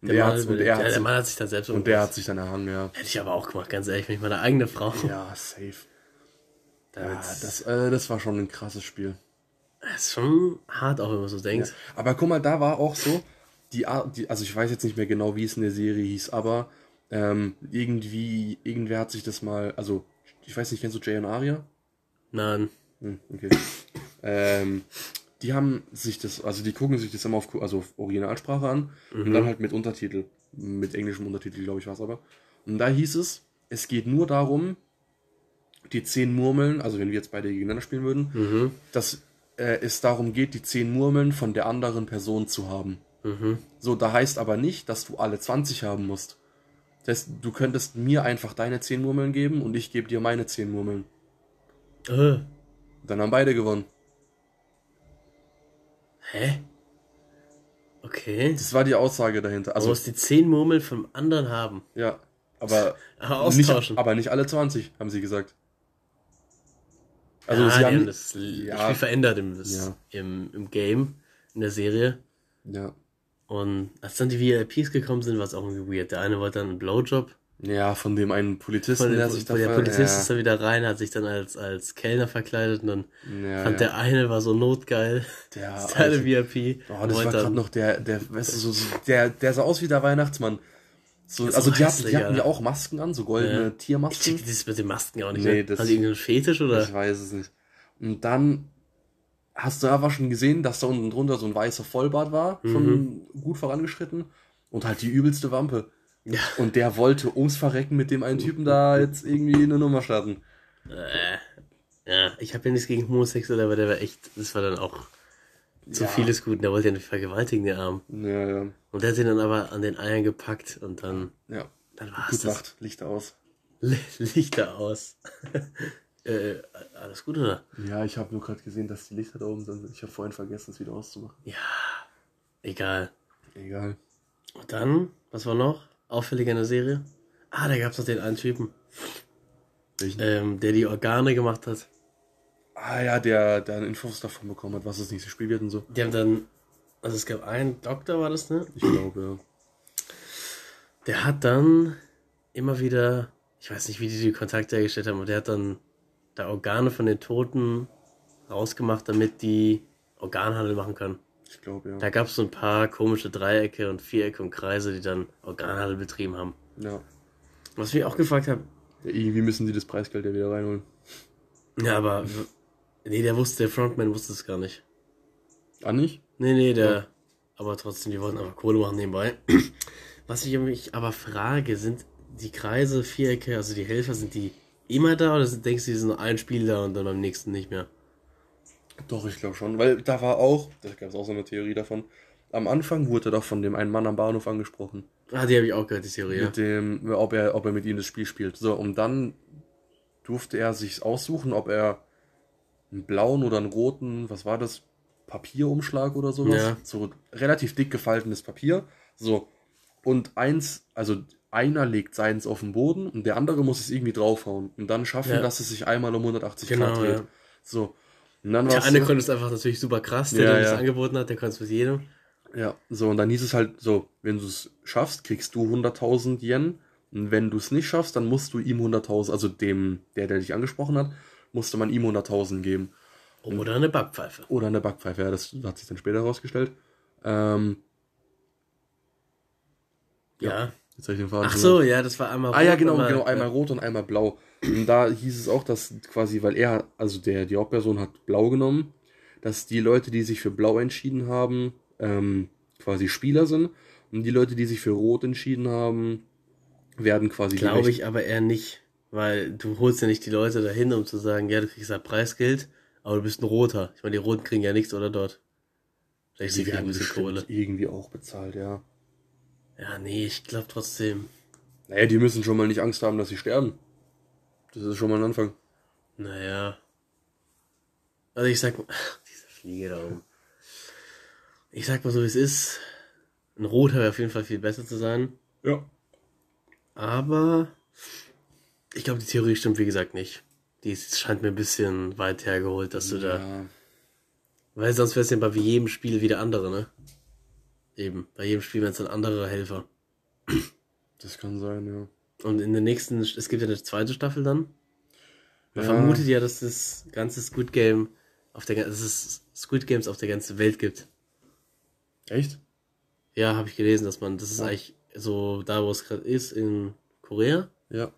Und der, der, Mann, und, der, er hat der sich, Mann hat sich dann selbst und der hat sich dann erhangen, ja. Hätte ich aber auch gemacht, ganz ehrlich, wenn ich meine eigene Frau. Ja, safe. Ja, das, das, äh, das war schon ein krasses Spiel. ist schon hart, auch wenn man so denkt. Aber guck mal, da war auch so, die, die also ich weiß jetzt nicht mehr genau, wie es in der Serie hieß, aber ähm, irgendwie, irgendwer hat sich das mal, also ich weiß nicht, kennst du Jay und Aria? Nein. Hm, okay. ähm, die haben sich das, also die gucken sich das immer auf, also auf Originalsprache an und dann halt mit Untertitel, mit englischem Untertitel, glaube ich, war es aber. Und da hieß es, es geht nur darum, die zehn Murmeln, also wenn wir jetzt beide gegeneinander spielen würden, Mhm. dass äh, es darum geht, die zehn Murmeln von der anderen Person zu haben. Mhm. So, da heißt aber nicht, dass du alle 20 haben musst. Das du könntest mir einfach deine 10 Murmeln geben und ich gebe dir meine 10 Murmeln. Äh, Dann haben beide gewonnen. hä? Okay. Das war die Aussage dahinter. Du Also, musst die zehn Murmeln vom anderen haben. ja, aber Aber nicht, austauschen. aber nicht alle 20, haben sie gesagt. Also, ah, sie haben, haben das Ja. Spiel verändert im, Ja. im, im Game, in der Serie. ja. Und als dann die VIPs gekommen sind, war es auch irgendwie weird. Der eine wollte dann einen Blowjob. ja, von dem einen Polizisten, Von der sich von der Polizist ist dann wieder rein, hat sich dann als, als Kellner verkleidet und dann ja, ja, fand ja. der eine war so notgeil. Der kleine alte- VIP. Oh, das war gerade noch der, der, weißt du, so, so, der, der sah aus wie der Weihnachtsmann. So, ist also so die hatten, die hatten ja auch Masken an, so goldene Ja. Ich Tiermasken. check das mit den Masken auch nicht. Nee, ne? das- Haben die irgendeinen Fetisch oder? Ich weiß es nicht. Und dann hast du aber schon gesehen, dass da unten drunter so ein weißer Vollbart war, Mhm. schon gut vorangeschritten. Und halt die übelste Wampe. Ja. Und der wollte ums Verrecken mit dem einen Typen da jetzt irgendwie eine Nummer starten. Äh, ja, ich habe ja nichts gegen Homosexuelle, aber der war echt, das war dann auch zu Ja. vieles gut. Der wollte ja nicht vergewaltigen, der Arm. Ja, ja. Und der hat ihn dann aber an den Eiern gepackt und dann, Ja. dann war es Lichter aus. Lichter aus. äh, alles gut, oder? Ja, ich habe nur gerade gesehen, dass die Lichter da oben sind. Ich habe vorhin vergessen, es wieder auszumachen. Ja, egal. Egal. Und dann, was war noch? Auffälliger in der Serie? Ah, da gab's noch den einen Typen, ähm, der die Organe gemacht hat. Ah ja, der, der Infos davon bekommen hat, was das nächste Spiel wird und so. Die haben dann, also es gab einen Doktor, war das, ne? Ich glaube, ja. Der hat dann immer wieder, ich weiß nicht, wie die die Kontakte hergestellt haben, aber der hat dann da Organe von den Toten rausgemacht, damit die Organhandel machen können. Ich glaube, ja. Da gab es so ein paar komische Dreiecke und Vierecke und Kreise, die dann Organhandel betrieben haben. ja. Was ich mich auch gefragt habe, ja. Irgendwie müssen die das Preisgeld ja wieder reinholen. ja, aber nee, der wusste, der Frontman wusste es gar nicht. Ah, nicht? Nee, nee, der, aber trotzdem, die wollten einfach Kohle machen nebenbei. Was ich mich aber frage, sind die Kreise, Vierecke, also die Helfer, sind die immer da oder denkst du, die sind nur ein Spiel da und dann beim nächsten nicht mehr? Doch, ich glaube schon. Weil da war auch, da gab es auch so eine Theorie davon. Am Anfang wurde er doch von dem einen Mann am Bahnhof angesprochen. Ah, die habe ich auch gehört, die Theorie. Ja. Mit dem, ob er, ob er mit ihm das Spiel spielt. So, und dann durfte er sich aussuchen, ob er einen blauen oder einen roten, was war das? Papierumschlag oder sowas. Ja. So relativ dick gefaltenes Papier. So. Und eins, also einer legt seins auf den Boden und der andere muss es irgendwie draufhauen. Und dann schaffen, Ja. dass es sich einmal um 180 Genau, Grad dreht. ja. So. Und dann Der eine so, konnte es einfach natürlich super krass, der, Ja, das ja. angeboten hat, der konnte es mit jedem. Ja, so, und dann hieß es halt so, wenn du es schaffst, kriegst du 100.000 Yen. Und wenn du es nicht schaffst, dann musst du ihm 100.000, also dem, der, der dich angesprochen hat, musste man ihm 100.000 geben. Oder eine Backpfeife. Oder eine Backpfeife, ja, das hat sich dann später herausgestellt. Ähm, Ja. Jetzt habe ich den Faden Ach so, ja, das war einmal Ah ja, rot, genau, einmal- genau, einmal rot und einmal blau. Und da hieß es auch, dass quasi, weil er, also der, die Hauptperson hat blau genommen, dass die Leute, die sich für blau entschieden haben, ähm, quasi Spieler sind. Und die Leute, die sich für rot entschieden haben, werden quasi Glaube ich aber eher nicht, weil du holst ja nicht die Leute dahin, um zu sagen, ja, du kriegst halt Preisgeld, aber du bist ein Roter. Ich meine, die Roten kriegen ja nichts oder dort. Vielleicht ein werden bestimmt Kohle. irgendwie auch bezahlt, ja. Ja, nee, ich glaube trotzdem. Naja, die müssen schon mal nicht Angst haben, dass sie sterben. Das ist schon mal ein Anfang. Naja. Also ich sag mal, diese Fliege da oben. Ich sag mal so, wie es ist. Ein Roter wäre auf jeden Fall viel besser zu sein. Ja. Aber ich glaube, die Theorie stimmt, wie gesagt, nicht. Die ist, scheint mir ein bisschen weit hergeholt, dass du da. Ja. Weil sonst wäre es ja bei jedem Spiel wieder andere, ne? Eben. Bei jedem Spiel wären es dann andere Helfer. Das kann sein, ja. Und in der nächsten, es gibt ja eine zweite Staffel dann. Man Ja. vermutet ja, dass das ganze Squid Game auf der, dass es Squid Games auf der ganzen Welt gibt. Echt? Ja, habe ich gelesen, dass man, das ist Ja. eigentlich so da, wo es gerade ist, in Korea, Ja.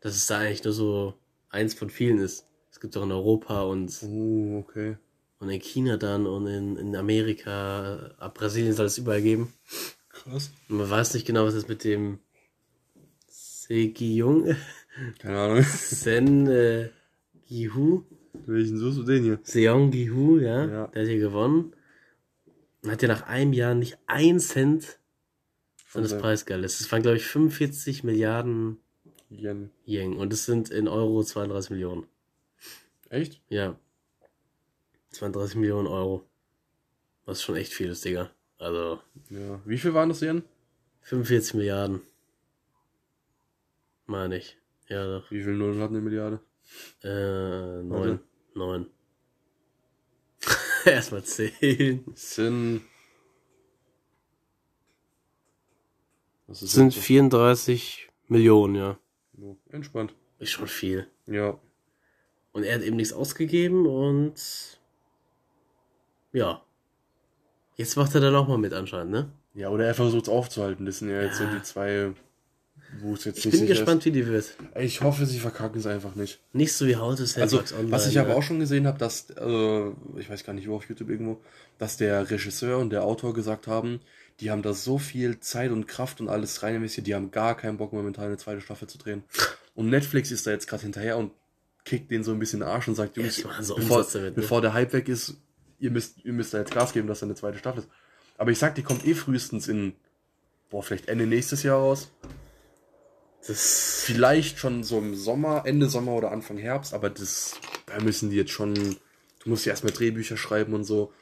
dass es da eigentlich nur so eins von vielen ist. Es gibt auch in Europa und, Oh, okay. Und in China dann und in, in Amerika, ab Brasilien soll es überall geben. Krass. Und man weiß nicht genau, was es mit dem Segiung, Keine Ahnung. Sen äh, Gihu, Welchen suchst du den hier? Seong Gihu, ja, Ja. der hat hier gewonnen. Und hat ja nach einem Jahr nicht ein Cent von das seinem- Preisgeld. Das waren, glaube ich, 45 Milliarden Yen. Yen. Und das sind in Euro 32 Millionen. Echt? Ja. 32 Millionen Euro. Was schon echt viel ist, Digga. Also Ja. Wie viel waren das Yen? 45 Milliarden. Meine ich. Ja, doch. Wie viel Nullen hat eine Milliarde? Äh, neun. Neun. Erstmal zählen. Sind. Was ist sind das? 34 Millionen, ja. Entspannt. Ist schon viel. Ja. Und er hat eben nichts ausgegeben und ja. Jetzt macht er dann auch mal mit anscheinend, ne? Ja, oder er versucht es aufzuhalten. Das sind ja jetzt Ja. so die zwei, wo es jetzt Ich nicht bin sicher gespannt, wie die wird. ist. Ich hoffe, sie verkacken es einfach nicht. Nicht so wie How to Sell Also, Online. was ich aber ne? auch schon gesehen habe, dass, äh, ich weiß gar nicht wo auf YouTube irgendwo, dass der Regisseur und der Autor gesagt haben, die haben da so viel Zeit und Kraft und alles rein investiert, die haben gar keinen Bock momentan eine zweite Staffel zu drehen. Und Netflix ist da jetzt gerade hinterher und kickt den so ein bisschen in den Arsch und sagt, Jungs, machen so bevor, damit, ne? bevor der Hype weg ist, ihr müsst, ihr müsst da jetzt Gas geben, dass da eine zweite Staffel ist. Aber ich sag, die kommt eh frühestens in, boah, vielleicht Ende nächstes Jahr raus. Das, Vielleicht schon so im Sommer, Ende Sommer oder Anfang Herbst, aber das, da müssen die jetzt schon, du musst ja erstmal Drehbücher schreiben und so.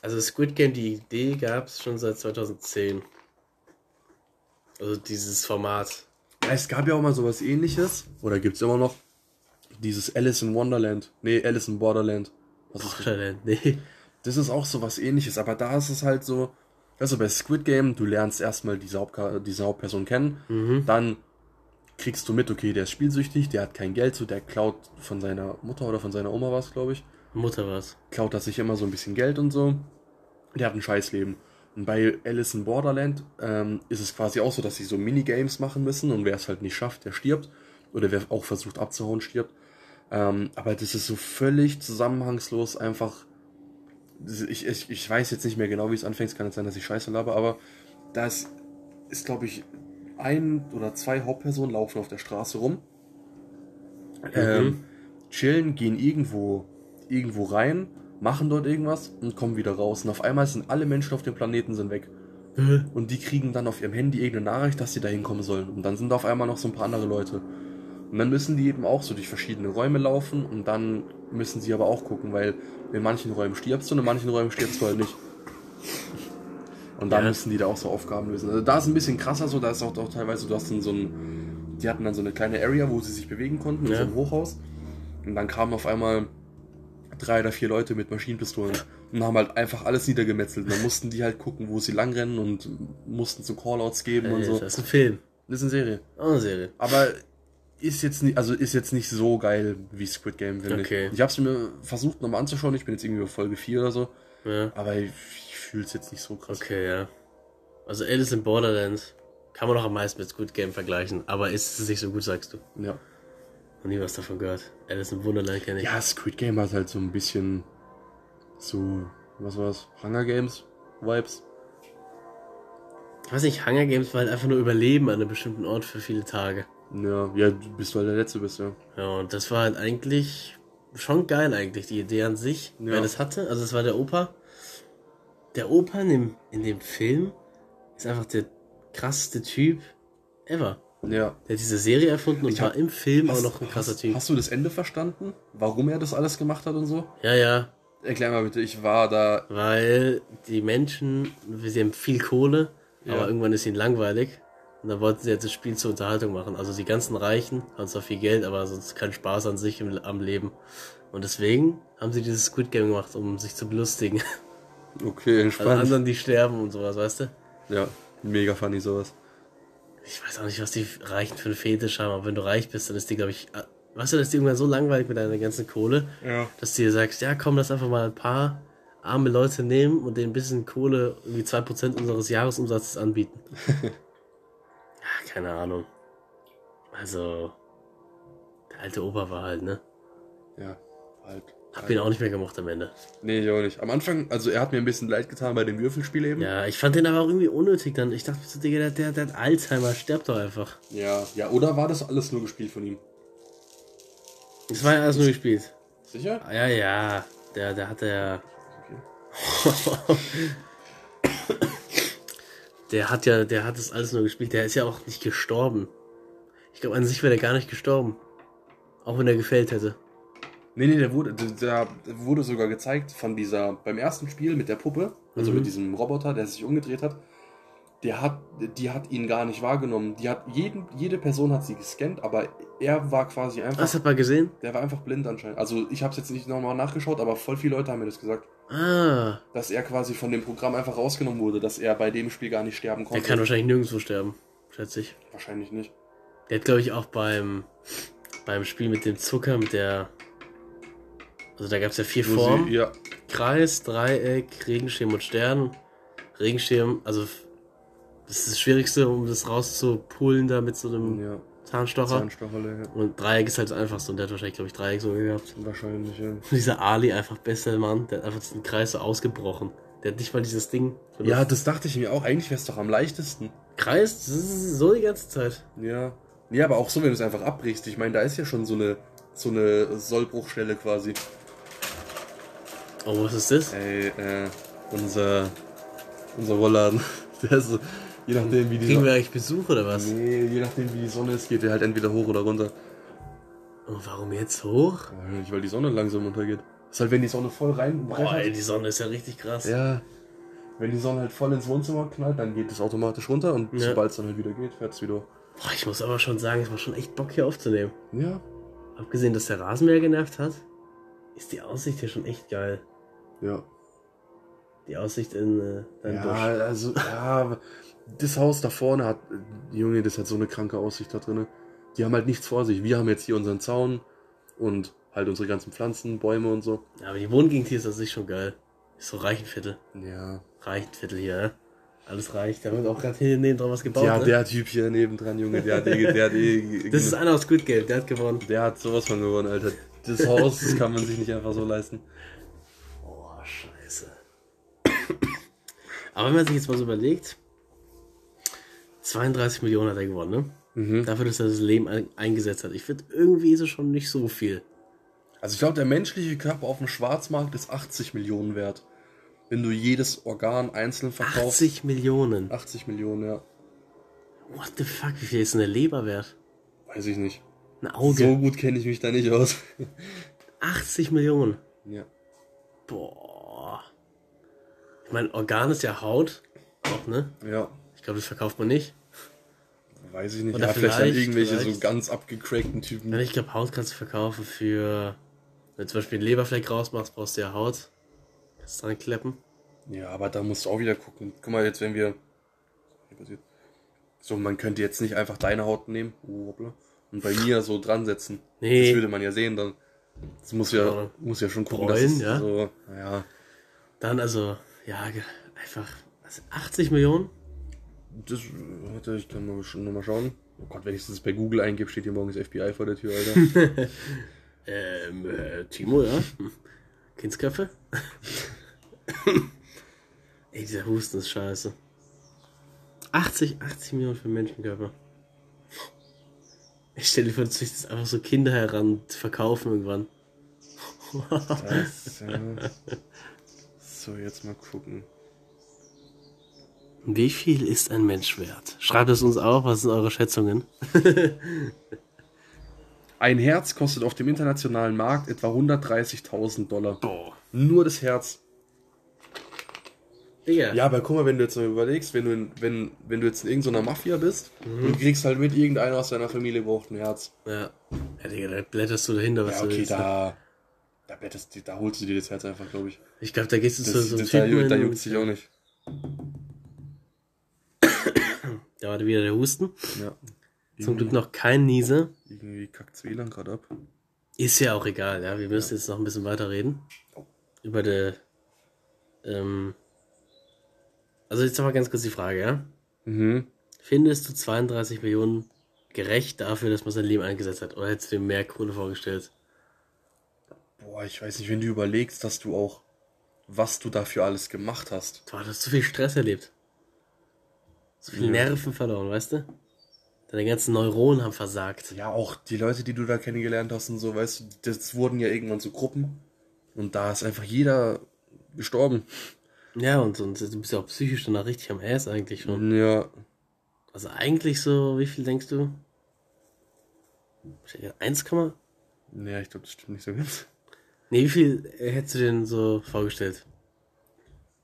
also Squid Game, die Idee gab es schon seit 2010. Also dieses Format. Ja, es gab ja auch mal sowas ähnliches, oder gibt's immer noch, dieses Alice in Wonderland, nee, Alice in Borderland. Was ist das? Borderland, nee. Das ist auch sowas ähnliches, aber da ist es halt so, also bei Squid Game, du lernst erstmal diese, Hauptka diese Hauptperson kennen, Mhm. dann kriegst du mit, okay, der ist spielsüchtig, der hat kein Geld, so der klaut von seiner Mutter oder von seiner Oma was, glaube ich. Mutter was. klaut er sich immer so ein bisschen Geld und so. Der hat ein Scheißleben. Und bei Alice in Borderland ähm, ist es quasi auch so, dass sie so Minigames machen müssen und wer es halt nicht schafft, der stirbt. Oder wer auch versucht abzuhauen, stirbt. Ähm, aber das ist so völlig zusammenhangslos einfach. Ich, ich, ich weiß jetzt nicht mehr genau, wie es anfängt. Es kann jetzt sein, dass ich scheiße laber, aber das ist, glaube ich, ein oder zwei Hauptpersonen laufen auf der Straße rum. Ähm, chillen, gehen irgendwo, irgendwo rein, machen dort irgendwas und kommen wieder raus. Und auf einmal sind alle Menschen auf dem Planeten sind weg. Und die kriegen dann auf ihrem Handy irgendeine Nachricht, dass sie da hinkommen sollen. Und dann sind da auf einmal noch so ein paar andere Leute. Und dann müssen die eben auch so durch verschiedene Räume laufen und dann müssen sie aber auch gucken, weil in manchen Räumen stirbst du und in manchen Räumen stirbst du halt nicht. Und dann Ja. müssen die da auch so Aufgaben lösen. Also da ist ein bisschen krasser so, da ist auch, auch teilweise, du hast dann so ein, die hatten dann so eine kleine Area, wo sie sich bewegen konnten, in Ja. so einem Hochhaus. Und dann kamen auf einmal drei oder vier Leute mit Maschinenpistolen und haben halt einfach alles niedergemetzelt. Und dann mussten die halt gucken, wo sie langrennen und mussten so Callouts geben und Äh, so. Das ist ein Film. Das ist eine Serie. Auch eine Serie. Aber ist jetzt nicht, also ist jetzt nicht so geil wie Squid Game, finde Okay. ich. Ich habe es mir versucht nochmal anzuschauen. Ich bin jetzt irgendwie auf Folge 4 oder so. Ja. Aber ich, ich fühle es jetzt nicht so krass. Okay, ja. Also Alice in Borderland. Kann man auch am meisten mit Squid Game vergleichen, aber ist es nicht so gut, sagst du. Ja. Noch nie was davon gehört. Alice im Wunderland kenne ich. Ja, Squid Game hat halt so ein bisschen so, was war's? Hunger Games Vibes. Ich weiß nicht, Hunger Games war halt einfach nur Überleben an einem bestimmten Ort für viele Tage. Ja, ja, du bist halt der Letzte bist, ja. Ja, und das war halt eigentlich schon geil eigentlich, die Idee an sich, Ja. wer das hatte. Also es war der Opa. Der Opa in dem, in dem Film ist einfach der krasseste Typ ever. Ja. Der hat diese Serie erfunden und hab- war im Film auch Hast- noch ein krasser hast, Typ. Hast du das Ende verstanden? Warum er das alles gemacht hat und so? Ja, ja, Erklär mal bitte, ich war da. weil die Menschen, sie haben viel Kohle, Ja. aber irgendwann ist ihnen langweilig. Und dann wollten sie jetzt das Spiel zur Unterhaltung machen. Also die ganzen Reichen haben zwar viel Geld, aber sonst kein Spaß an sich im, am Leben. Und deswegen haben sie dieses Squid Game gemacht, um sich zu belustigen. Okay, Also entspannt. anderen, die sterben und sowas, weißt du? ja, mega funny sowas. Ich weiß auch nicht, was die Reichen für einen Fetisch haben, aber wenn du reich bist, dann ist die, glaube ich, äh, weißt du, das ist die irgendwann so langweilig mit deiner ganzen Kohle, Ja. dass du dir sagst, ja komm, lass einfach mal ein paar arme Leute nehmen und denen ein bisschen Kohle, irgendwie 2% unseres Jahresumsatzes anbieten. ja, keine Ahnung. Also, der alte Opa war halt, ne? Ja, halt. Hab ihn auch nicht mehr gemocht am Ende. Nee, ich auch nicht. Am Anfang, also er hat mir ein bisschen leid getan bei dem Würfelspiel eben. Ja, ich fand den aber auch irgendwie unnötig dann. Ich dachte so, Digga, der, der, der hat Alzheimer, stirbt doch einfach. Ja, ja, oder war das alles nur gespielt von ihm? Das war ja alles nur gespielt. Sicher? Ja, ja, der, der hatte ja. der hat ja, der hat das alles nur gespielt. Der ist ja auch nicht gestorben. Ich glaube, an sich wäre der gar nicht gestorben. Auch wenn er gefällt hätte. Nee, nee, der wurde, der, wurde sogar gezeigt von dieser, beim ersten Spiel mit der Puppe, also Mhm. mit diesem Roboter, der sich umgedreht hat. Der hat, die hat ihn gar nicht wahrgenommen. Die hat jeden, jede Person hat sie gescannt, aber er war quasi einfach, Was hat man gesehen? der war einfach blind anscheinend. Also ich habe es jetzt nicht nochmal nachgeschaut, aber voll viele Leute haben mir das gesagt, Ah, dass er quasi von dem Programm einfach rausgenommen wurde, dass er bei dem Spiel gar nicht sterben konnte. kann wahrscheinlich nirgendwo sterben. Schätze ich. Wahrscheinlich nicht. Der hat, glaube ich, auch beim, beim Spiel mit dem Zucker, mit der. Also da gab es ja vier Formen. Ja, Kreis, Dreieck, Regenschirm und Stern. Regenschirm, also das ist das Schwierigste, um das rauszupullen da mit so einem ja, Zahnstocher. Zahnstocherle, ja. Und Dreieck ist halt das einfachste und der hat wahrscheinlich, glaube ich, Dreieck so gehabt. Wahrscheinlich, ja. Und dieser Ali einfach bester Mann, der hat einfach diesen Kreis so ausgebrochen. Der hat nicht mal dieses Ding. So Ja, das dachte ich mir auch. Eigentlich wäre es doch am leichtesten. Kreis, so die ganze Zeit. Ja. Ja, aber auch so, wenn du es einfach abbrichst. Ich meine, da ist ja schon so eine, so eine Sollbruchstelle quasi. Oh, was ist das? Ey, äh, unser, unser Rollladen. Der ist so, je nachdem wie die Kriegen wir Sonne. eigentlich Besuch oder was? Nee, je nachdem wie die Sonne ist, geht der halt entweder hoch oder runter. Und warum jetzt hoch? Ja, Nicht, weil die Sonne langsam untergeht. ist halt, wenn die Sonne voll rein Boah, ey, die Sonne ist ja richtig krass. Ja. Wenn die Sonne halt voll ins Wohnzimmer knallt, dann geht es automatisch runter und Ja. sobald es dann halt wieder geht, fährt es wieder. Boah, ich muss aber schon sagen, es war schon echt Bock hier aufzunehmen. Ja. Abgesehen, dass der Rasenmäher genervt hat, ist die Aussicht hier schon echt geil. Ja. Die Aussicht in äh, dein Ja, Busch. also, ja, das Haus da vorne hat, Junge, das hat so eine kranke Aussicht da drinne. Die haben halt nichts vor sich. Wir haben jetzt hier unseren Zaun und halt unsere ganzen Pflanzen, Bäume und so. Ja, aber die Wohngegend hier ist an sich schon geil. Ist so Reichenviertel. Ja. Reichenviertel hier, ne? Alles reich. Da wird auch gerade hier neben dran was gebaut. Ja, ne? der Typ hier nebendran, Junge, der hat eh, der hat eh, das ist einer aus Good Game, der hat gewonnen. der hat sowas von gewonnen, Alter. Das Haus, das kann man sich nicht einfach so leisten. Oh, scheiße. Aber wenn man sich jetzt mal so überlegt, 32 Millionen hat er gewonnen, ne? Mhm. Dafür, dass er das Leben ein eingesetzt hat. Ich finde, irgendwie ist es schon nicht so viel. Also ich glaube, der menschliche Körper auf dem Schwarzmarkt ist 80 Millionen wert. Wenn du jedes Organ einzeln verkaufst. 80 Millionen. 80 Millionen, ja. What the fuck, wie viel ist denn der Leber wert? Weiß ich nicht. Ein Auge. So gut kenne ich mich da nicht aus. 80 Millionen. ja. Boah. Ich meine, Organ ist ja Haut. Auch, ne? Ja. Ich glaube, das verkauft man nicht. Weiß ich nicht. Oder ja, vielleicht, dann vielleicht- irgendwelche vielleicht- so ganz abgecrackten Typen. Ja, ich glaube, Haut kannst du verkaufen für. Wenn du zum Beispiel einen Leberfleck rausmachst, brauchst du ja Haut. Kannst dran kleppen. Ja, aber da musst du auch wieder gucken. Guck mal, jetzt wenn wir. So, man könnte jetzt nicht einfach deine Haut nehmen. Oh. Und bei mir so dran setzen. Nee. Das würde man ja sehen dann. Das muss ja, Ja. muss ja schon gucken, es ja. so. Ja. Dann also, ja, einfach. Also 80 Millionen? Das, warte, ich kann mal, schon noch mal schauen. Oh Gott, wenn ich das bei Google eingebe, steht hier morgens FBI vor der Tür, Alter. Ähm, äh, Timo, ja? Kindsköpfe? Ey, dieser Husten ist scheiße. 80, 80 Millionen für Menschenkörper. Ich stelle dir vor, du züchtest einfach so Kinder heran, verkaufen irgendwann. Das, ja. So, jetzt mal gucken. Wie viel ist ein Mensch wert? Schreibt es uns auch, was sind eure Schätzungen? Ein Herz kostet auf dem internationalen Markt etwa 130.000 Dollar. Boah. Nur das Herz. Digga. Ja, aber guck mal, wenn du jetzt mal überlegst, wenn du, in, wenn, wenn du jetzt in irgendeiner Mafia bist und du kriegst halt mit, irgendeiner aus deiner Familie braucht ein Herz. Ja. Ja, Digga, da blätterst du dahinter, was Ja, du okay, willst. ne? da, da, blätterst du- da holst du dir das Herz einfach, glaube ich. Ich glaube, da gehst du Das, zu so einem da, Typen da hin juckt sich auch nicht. Da war wieder der Husten. Ja. Zum Glück noch kein Niese. Irgendwie kackt WLAN gerade ab. Ist ja auch egal, ja. Wir müssen jetzt noch ein bisschen weiter reden. Über die. Ähm, also jetzt noch mal ganz kurz die Frage, ja. Mhm. Findest du 32 Millionen gerecht dafür, dass man sein Leben eingesetzt hat? Oder hättest du dir mehr Kohle vorgestellt? Boah, ich weiß nicht, wenn du überlegst, dass du auch, was du dafür alles gemacht hast. Du hast zu viel Stress erlebt. So viele. Nerven verloren, weißt du? Deine ganzen Neuronen haben versagt. Ja, auch die Leute, die du da kennengelernt hast und so, weißt du, das wurden ja irgendwann zu Gruppen. Und da ist einfach jeder gestorben. Ja, und, und du bist ja auch psychisch danach richtig am Ass eigentlich schon. Ja. Also eigentlich so, wie viel denkst du? 1, Ja, ich glaube, das stimmt nicht so ganz. Nee, wie viel hättest du denn so vorgestellt?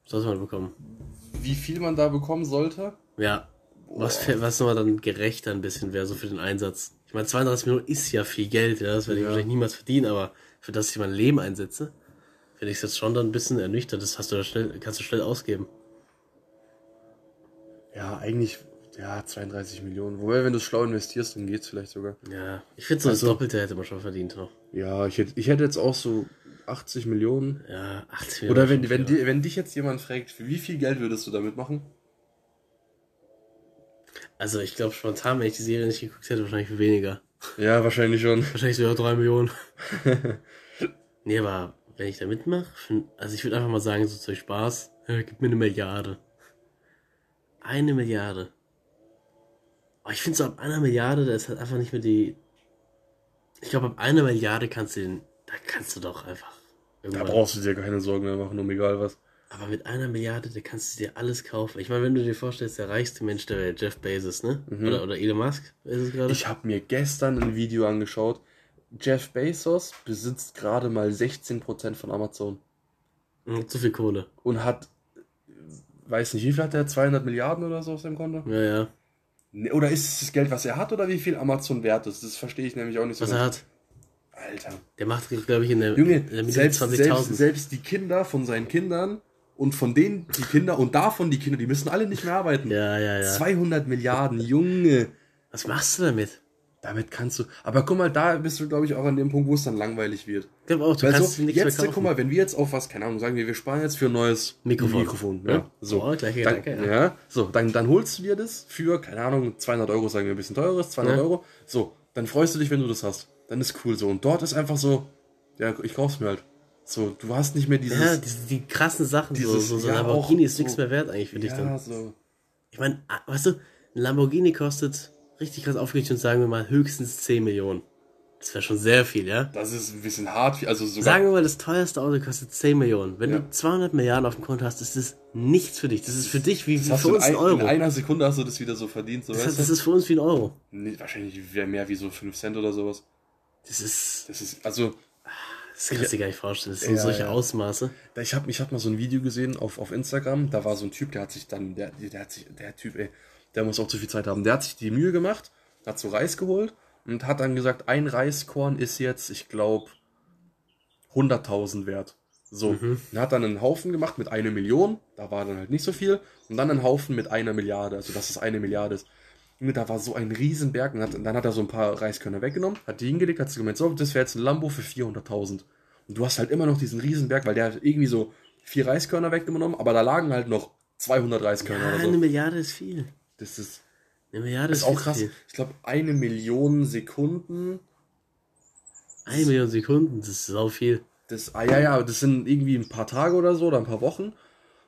Sollst du mal bekommen. Wie viel man da bekommen sollte? Ja. Was, was nochmal dann gerechter ein bisschen wäre, so für den Einsatz. Ich meine, 32 Millionen ist ja viel Geld, ja. Das werde ich Ja. wahrscheinlich niemals verdienen, aber für das ich mein Leben einsetze, finde ich es jetzt schon dann ein bisschen ernüchternd. Das hast du da schnell, kannst du schnell ausgeben. Ja, eigentlich, ja, 32 Millionen. Wobei, wenn du es schlau investierst, dann geht's vielleicht sogar. Ja. Ich finde so das Also- Doppelte hätte man schon verdient noch. Ja, ich hätte, ich hätte jetzt auch so 80 Millionen. Ja, 80 Oder Millionen. wenn, wenn, di- wenn dich jetzt jemand fragt, wie viel Geld würdest du damit machen? Also ich glaube spontan, wenn ich die Serie nicht geguckt hätte, wahrscheinlich weniger. Ja, wahrscheinlich schon. Wahrscheinlich sogar 3 Millionen. nee, aber wenn ich da mitmache, also ich würde einfach mal sagen, so zu Spaß, ja, gib mir eine Milliarde. Eine Milliarde. Aber ich finde so ab einer Milliarde, da ist halt einfach nicht mehr die. Ich glaube, ab einer Milliarde kannst du den. Da kannst du doch einfach. Da Irgendwann. brauchst du dir keine Sorgen mehr machen, um egal was. Aber mit einer Milliarde, da kannst du dir alles kaufen. Ich meine, wenn du dir vorstellst, der reichste Mensch der Welt, Jeff Bezos, ne? Oder, oder Elon Musk, ist es gerade? Ich habe mir gestern ein Video angeschaut. Jeff Bezos besitzt gerade mal 16% von Amazon. Mhm, Zu viel Kohle. Und hat, weiß nicht, wie viel hat er? 200 Milliarden oder so auf seinem Konto? Ja, ja. Ne, Oder ist es das Geld, was er hat, oder wie viel Amazon wert ist? Das verstehe ich nämlich auch nicht so Was er ganz. hat. Alter. Der macht, glaube ich, in der, Junge, in der Mitte selbst, 20.000. selbst, selbst die Kinder von seinen Kindern und von denen die Kinder und davon die Kinder, die müssen alle nicht mehr arbeiten. Ja, ja, ja. 200 Milliarden, Junge. Was machst du damit? Damit kannst du. Aber guck mal, da bist du, glaube ich, auch an dem Punkt, wo es dann langweilig wird. Ich glaube auch, du Weil kannst so, nichts jetzt, mehr kaufen. guck mal, wenn wir jetzt auf was, keine Ahnung, sagen wir, wir sparen jetzt für ein neues Mikrofon. Mikrofon Ja. ja. So. Oh, gleiche dann, Gedanke, ja. ja. So, dann, dann holst du dir das für, keine Ahnung, 200 Euro, sagen wir ein bisschen teures, 200 Ja. Euro. So, dann freust du dich, wenn du das hast. Dann ist cool so. Und dort ist einfach so, ja, ich kauf's mir halt. So, du hast nicht mehr dieses. ja, die, die krassen Sachen, so, Dieses- so, so ja, Lamborghini auch ist nichts so- mehr wert eigentlich für dich ja, dann. so. Ich meine, ah, weißt du, ein Lamborghini kostet, richtig krass aufgerechnet, sagen wir mal, höchstens 10 Millionen. Das wäre schon sehr viel, ja? Das ist ein bisschen hart, also sogar. Sagen wir mal, das teuerste Auto kostet 10 Millionen. Wenn Ja. du 200 Milliarden auf dem Konto hast, ist das nichts für dich. Das ist für dich wie, wie für uns ein ein, Euro. in einer Sekunde hast du das wieder so verdient, so das, weißt das ist für uns wie ein Euro. Nee, wahrscheinlich wäre mehr wie so 5 Cent oder sowas. Das ist, Das ist, also, das kannst du dir gar nicht vorstellen. Das sind Ja, solche ja. Ausmaße. Ich habe ich hab mal so ein Video gesehen auf, auf Instagram, da war so ein Typ, der hat sich dann, der, der hat sich, der Typ, ey, der muss auch zu viel Zeit haben, der hat sich die Mühe gemacht, hat so Reis geholt und hat dann gesagt, ein Reiskorn ist jetzt, ich glaube, 100.000 wert. So, Mhm. und hat dann einen Haufen gemacht mit einer Million, da war dann halt nicht so viel, und dann einen Haufen mit einer Milliarde, also dass es eine Milliarde ist. Junge, da war so ein Riesenberg und hat, dann hat er so ein paar Reiskörner weggenommen, hat die hingelegt, hat gemeint, so, das wäre jetzt ein Lambo für 400.000. Und du hast halt immer noch diesen Riesenberg, weil der hat irgendwie so vier Reiskörner weggenommen, aber da lagen halt noch 200 Reiskörner Ja, oder eine so. Milliarde ist viel. Das ist, Eine Milliarde das ist auch krass. viel. Ich glaube, eine Million Sekunden. Eine Million Sekunden, das ist sau viel. Das, ah ja, ja, das sind irgendwie ein paar Tage oder so oder ein paar Wochen.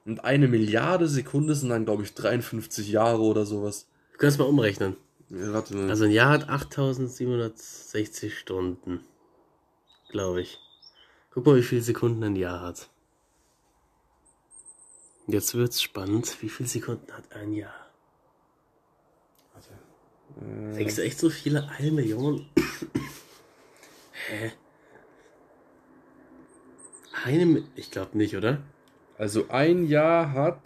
Und eine Milliarde Sekunde sind dann, glaube ich, 53 Jahre oder sowas. Du kannst mal umrechnen. Ja, warte mal. Also ein Jahr hat 8760 Stunden. Glaube ich. Guck mal, wie viele Sekunden ein Jahr hat. Jetzt wird's spannend. Wie viele Sekunden hat ein Jahr? Warte. Denkst du echt so viele? Eine Million? Hä? Eine Ich glaube nicht, oder? Also ein Jahr hat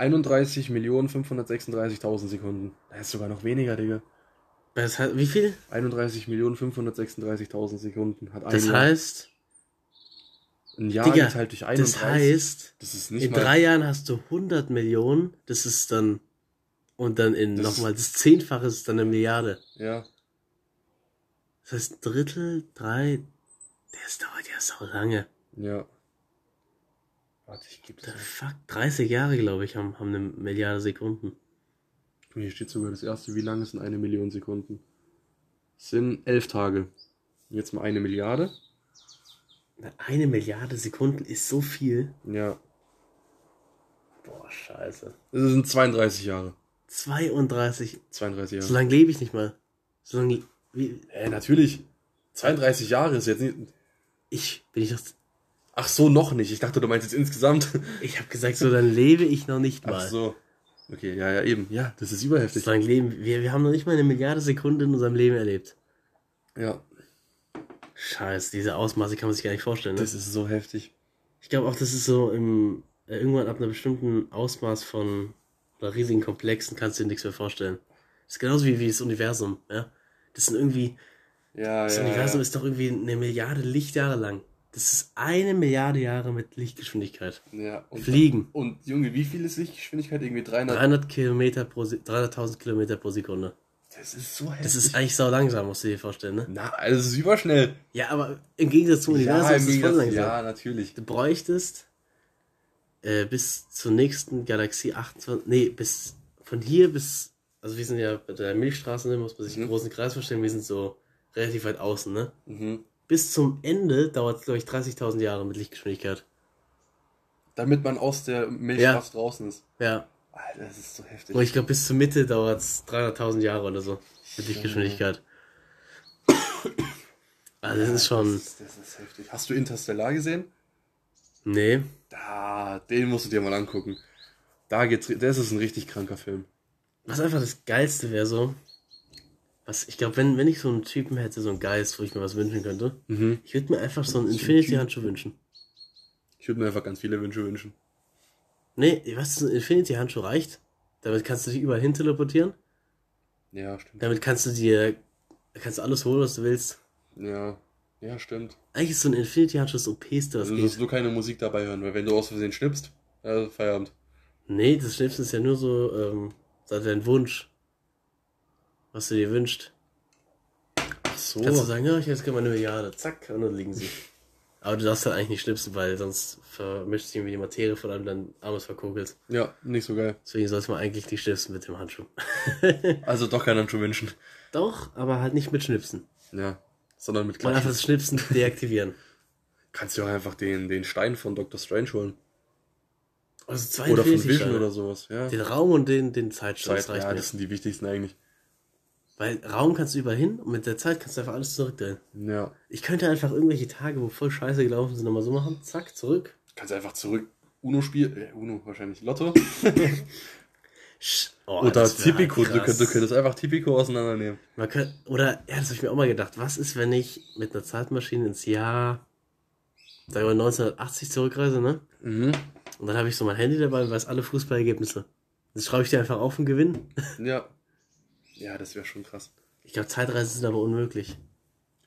31.536.000 Sekunden. Das ist sogar noch weniger, Digga. Das heißt, wie viel? 31.536.000 Sekunden hat ein Das Jahr. heißt, ein Jahr Digga, geteilt durch 31. das heißt, das in drei Jahren hast du 100 Millionen. Das ist dann, und dann in nochmal das Zehnfache ist dann eine Milliarde. Ja. Das heißt, ein Drittel, drei, das dauert ja so lange. Ja. Warte, ich gebe The fuck, 30 Jahre, glaube ich, haben, haben eine Milliarde Sekunden. Hier steht sogar das erste, wie lange sind eine Million Sekunden? Sind elf Tage. Jetzt mal eine Milliarde. Eine Milliarde Sekunden ist so viel. Ja. Boah, scheiße. Das sind 32 Jahre. 32, 32 Jahre. so lange lebe ich nicht mal. So lange, wie, Äh, natürlich. 32 Jahre ist jetzt nicht. ich, bin ich doch, Ach so, noch nicht. Ich dachte, du meinst jetzt insgesamt. ich habe gesagt, so dann lebe ich noch nicht mal. Ach so. Okay, ja, ja, eben. Ja, das ist überheftig. Lange leben, wir, wir haben noch nicht mal eine Milliarde Sekunden in unserem Leben erlebt. Ja, Scheiße, diese Ausmaße kann man sich gar nicht vorstellen. Ne? das ist so heftig. Ich glaube auch, das ist so im, äh, irgendwann ab einer bestimmten Ausmaß von oder riesigen Komplexen kannst du dir nichts mehr vorstellen. Das ist genauso wie, wie das Universum, ja. Das sind irgendwie, Ja, das ja. Universum ja. ist doch irgendwie eine Milliarde Lichtjahre lang. Das ist eine Milliarde Jahre mit Lichtgeschwindigkeit. ja. Und, Fliegen. und Junge, wie viel ist Lichtgeschwindigkeit? Irgendwie 300. 300 Kilometer pro, Se- 300.000 Kilometer pro Sekunde. Das ist so heftig. Das ist eigentlich sau langsam, musst du dir vorstellen, ne? Na, also es ist überschnell. Ja, aber im Gegensatz zum Universum ja, ist im es voll langsam. ja, natürlich. Du bräuchtest äh, bis zur nächsten Galaxie 28, nee, bis von hier bis, also wir sind ja bei der Milchstraße, ne, muss man sich Mhm. einen großen Kreis vorstellen, wir sind so relativ weit außen, ne? Mhm. Bis zum Ende dauert es, glaube ich, 30.000 Jahre mit Lichtgeschwindigkeit. Damit man aus der Milchstraße draußen ist. Ja. Alter, das ist so heftig. Und ich glaube, bis zur Mitte dauert es 300.000 Jahre oder so mit Lichtgeschwindigkeit. Also das ist schon, Das, das ist heftig. Hast du Interstellar gesehen? nee, Da, den musst du dir mal angucken. Da geht's, das ist ein richtig kranker Film. Was einfach das Geilste wäre so, was, ich glaube, wenn, wenn ich so einen Typen hätte, so einen Geist, wo ich mir was wünschen könnte, Mhm. ich würde mir einfach so einen Infinity-Handschuh wünschen. Ich würde mir einfach ganz viele Wünsche wünschen. Nee, weißt du, so ein Infinity-Handschuh reicht. Damit kannst du dich überall hin teleportieren. Ja, stimmt. Damit kannst du dir, kannst du alles holen, was du willst. Ja, ja, stimmt. Eigentlich ist so ein Infinity-Handschuh das OPste, was Also du musst nur keine Musik dabei hören, weil wenn du aus Versehen schnippst, äh, Feierabend. Nee, das Schlimmste ist ja nur so, ähm, dein Wunsch. Was du dir wünschst. Ach so. Kannst du sagen, ja, ich hätte jetzt gerne mal eine Milliarde. Zack, und dann liegen sie. Aber du darfst halt eigentlich nicht schnipsen, weil sonst vermischt sich irgendwie die Materie von einem, dein Arm ist verkokelt. Ja, nicht so geil. Deswegen sollte man eigentlich nicht schnipsen mit dem Handschuh. Also doch keinen Handschuh wünschen. Doch, aber halt nicht mit Schnipsen. Ja. Sondern mit Man einfach Klatschen. das Schnipsen deaktivieren. Kannst du auch einfach den, den Stein von Dr. Strange holen. Also zwei Oder von Vision Steine. oder sowas. Ja. Den Raum und den, den Zeitstand, Zeit, ja, das sind die wichtigsten eigentlich. Weil Raum kannst du überall hin und mit der Zeit kannst du einfach alles zurückdrehen. Ja. Ich könnte einfach irgendwelche Tage, wo voll scheiße gelaufen sind, nochmal so machen. Zack, zurück. Kannst einfach zurück Uno spielen. Äh, Uno wahrscheinlich. Lotto. Sch- Oh, Oder Tipico. Du, du könntest einfach Tipico auseinandernehmen. Man könnte, oder, ja, das habe ich mir auch mal gedacht. Was ist, wenn ich mit einer Zeitmaschine ins Jahr, sagen wir 1980 zurückreise, ne? Mhm. Und dann habe ich so mein Handy dabei und weiß alle Fußballergebnisse. Das schreibe ich dir einfach auf und gewinn. Ja. Ja, das wäre schon krass. Ich glaube, Zeitreisen sind aber unmöglich,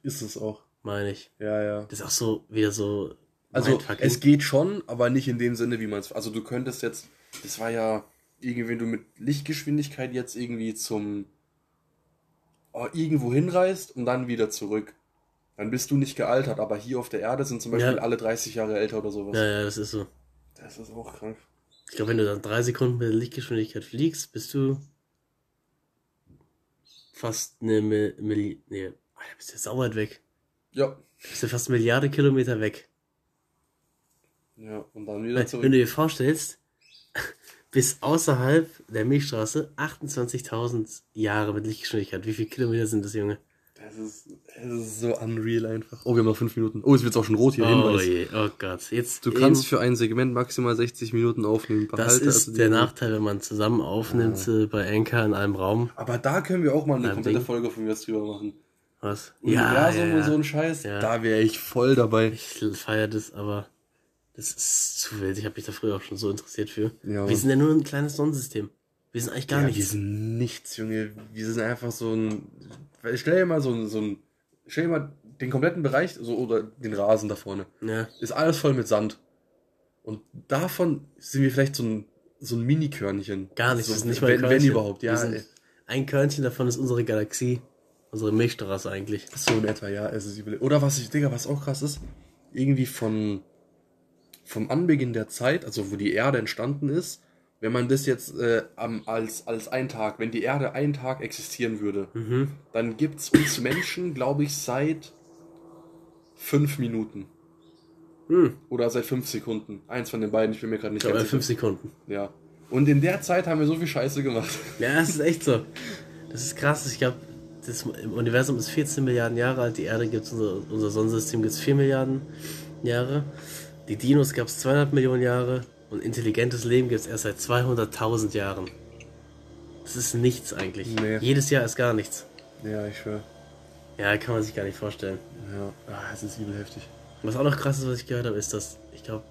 Ist es auch. meine ich. Ja, ja. Das ist auch so, wieder so. Also es geht schon, aber nicht in dem Sinne, wie man es. Also du könntest jetzt, das war ja irgendwie, wenn du mit Lichtgeschwindigkeit jetzt irgendwie zum oh, irgendwo hinreist und dann wieder zurück, dann bist du nicht gealtert. Aber hier auf der Erde sind zum Beispiel Ja. alle 30 Jahre älter oder sowas. Ja, ja, das ist so. Das ist auch krank. Ich glaube, wenn du dann drei Sekunden mit der Lichtgeschwindigkeit fliegst, bist du fast eine Mi- Milli... Nee, ah, da bist du sau weit weg. Ja. Bist du fast eine Milliarde Kilometer weg. Ja, und dann wieder zurück. wenn du dir vorstellst, bis außerhalb der Milchstraße 28.000 Jahre mit Lichtgeschwindigkeit. Wie viele Kilometer sind das, Junge? Das ist, das ist so unreal einfach. Oh, wir haben noch fünf Minuten. Oh, es wird auch schon rot hier. Oh Hinweis. je, oh Gott. Jetzt Du kannst für ein Segment maximal 60 Minuten aufnehmen. Das Behalte ist also der Nachteil, wenn man zusammen aufnimmt äh, bei Anchor in einem Raum. Aber da können wir auch mal eine komplette Ding. Folge von mir drüber machen. Was? Universum und so ein Scheiß. Ja. Da wäre ich voll dabei. Ich feiere das, aber das ist zu wild. Ich habe mich da früher auch schon so interessiert für. Ja. Wir sind ja nur ein kleines Sonnensystem. Wir sind eigentlich gar ja, nichts. Wir sind nichts, Junge. Wir sind einfach so ein. Stell dir mal so ein, so ein. Stell dir mal den kompletten Bereich, so oder den Rasen da vorne. Ja. Ist alles voll mit Sand. Und davon sind wir vielleicht so ein, so ein Mini-Körnchen. Gar nichts. So, sind nicht mal ein wenn, wenn überhaupt, ja. Ein Körnchen davon ist unsere Galaxie. Unsere Milchstraße eigentlich. So in etwa, ja. Ist übel. Oder was ich, Digga, was auch krass ist, irgendwie von vom Anbeginn der Zeit, also wo die Erde entstanden ist, wenn man das jetzt äh, als, als ein Tag, wenn die Erde einen Tag existieren würde, Mhm. dann gibt es uns Menschen, glaube ich, seit fünf Minuten. Hm. Oder seit fünf Sekunden. Eins von den beiden, ich bin mir gerade nicht Ich glaube, ganz fünf sicher. Sekunden. Ja. Und in der Zeit haben wir so viel Scheiße gemacht. Ja, das ist echt so. Das ist krass. Ich glaube, das im Universum ist 14 Milliarden Jahre alt. Die Erde gibt es, unser, unser Sonnensystem gibt es 4 Milliarden Jahre. Die Dinos gab es 200 Millionen Jahre. Und intelligentes Leben gibt es erst seit 200.000 Jahren. Das ist nichts eigentlich. Nee. Jedes Jahr ist gar nichts. Ja, ich schwör. Ja, kann man sich gar nicht vorstellen. Ja. Ah, es ist übel heftig. Was auch noch krass ist, was ich gehört habe, ist, dass ich glaube,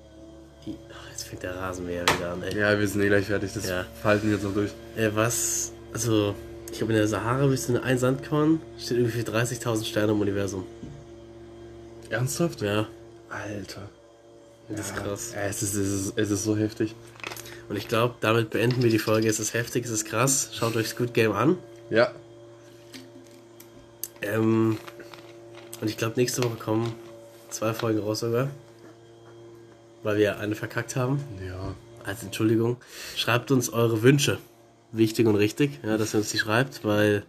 jetzt fängt der Rasenmäher wieder an, ey. Ja, wir sind eh gleich fertig. Das Ja. halten wir jetzt noch durch. Äh, was, also, ich glaube in der Sahara-Wüste ein Sandkorn steht irgendwie für 30.000 Sterne im Universum. Ernsthaft? Ja, Alter. Das ist krass. Ja, es, ist, es, ist, es ist so heftig. Und ich glaube, damit beenden wir die Folge. Es ist heftig, es ist krass. Schaut euch Squid Game an. Ja. Ähm, und ich glaube, nächste Woche kommen zwei Folgen raus sogar. Weil wir eine verkackt haben. Ja. Als Entschuldigung. Schreibt uns eure Wünsche. Wichtig und richtig, ja, dass ihr uns die schreibt, weil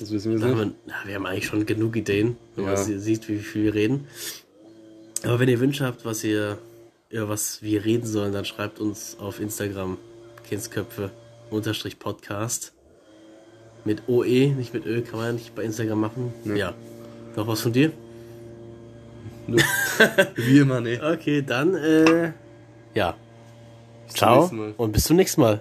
Das wissen wir Da haben nicht. wir, na, wir haben eigentlich schon genug Ideen, wenn man Ja. sie- sieht, wie viel wir reden. Aber wenn ihr Wünsche habt, was ihr, über was wir reden sollen, dann schreibt uns auf Instagram Kindsköpfe unterstrich Podcast. Mit OE, nicht mit Ö, kann man ja nicht bei Instagram machen. Ja. Noch was von dir? Wie immer, nee. Okay, dann, äh, ja. zum Ciao und bis zum nächsten Mal.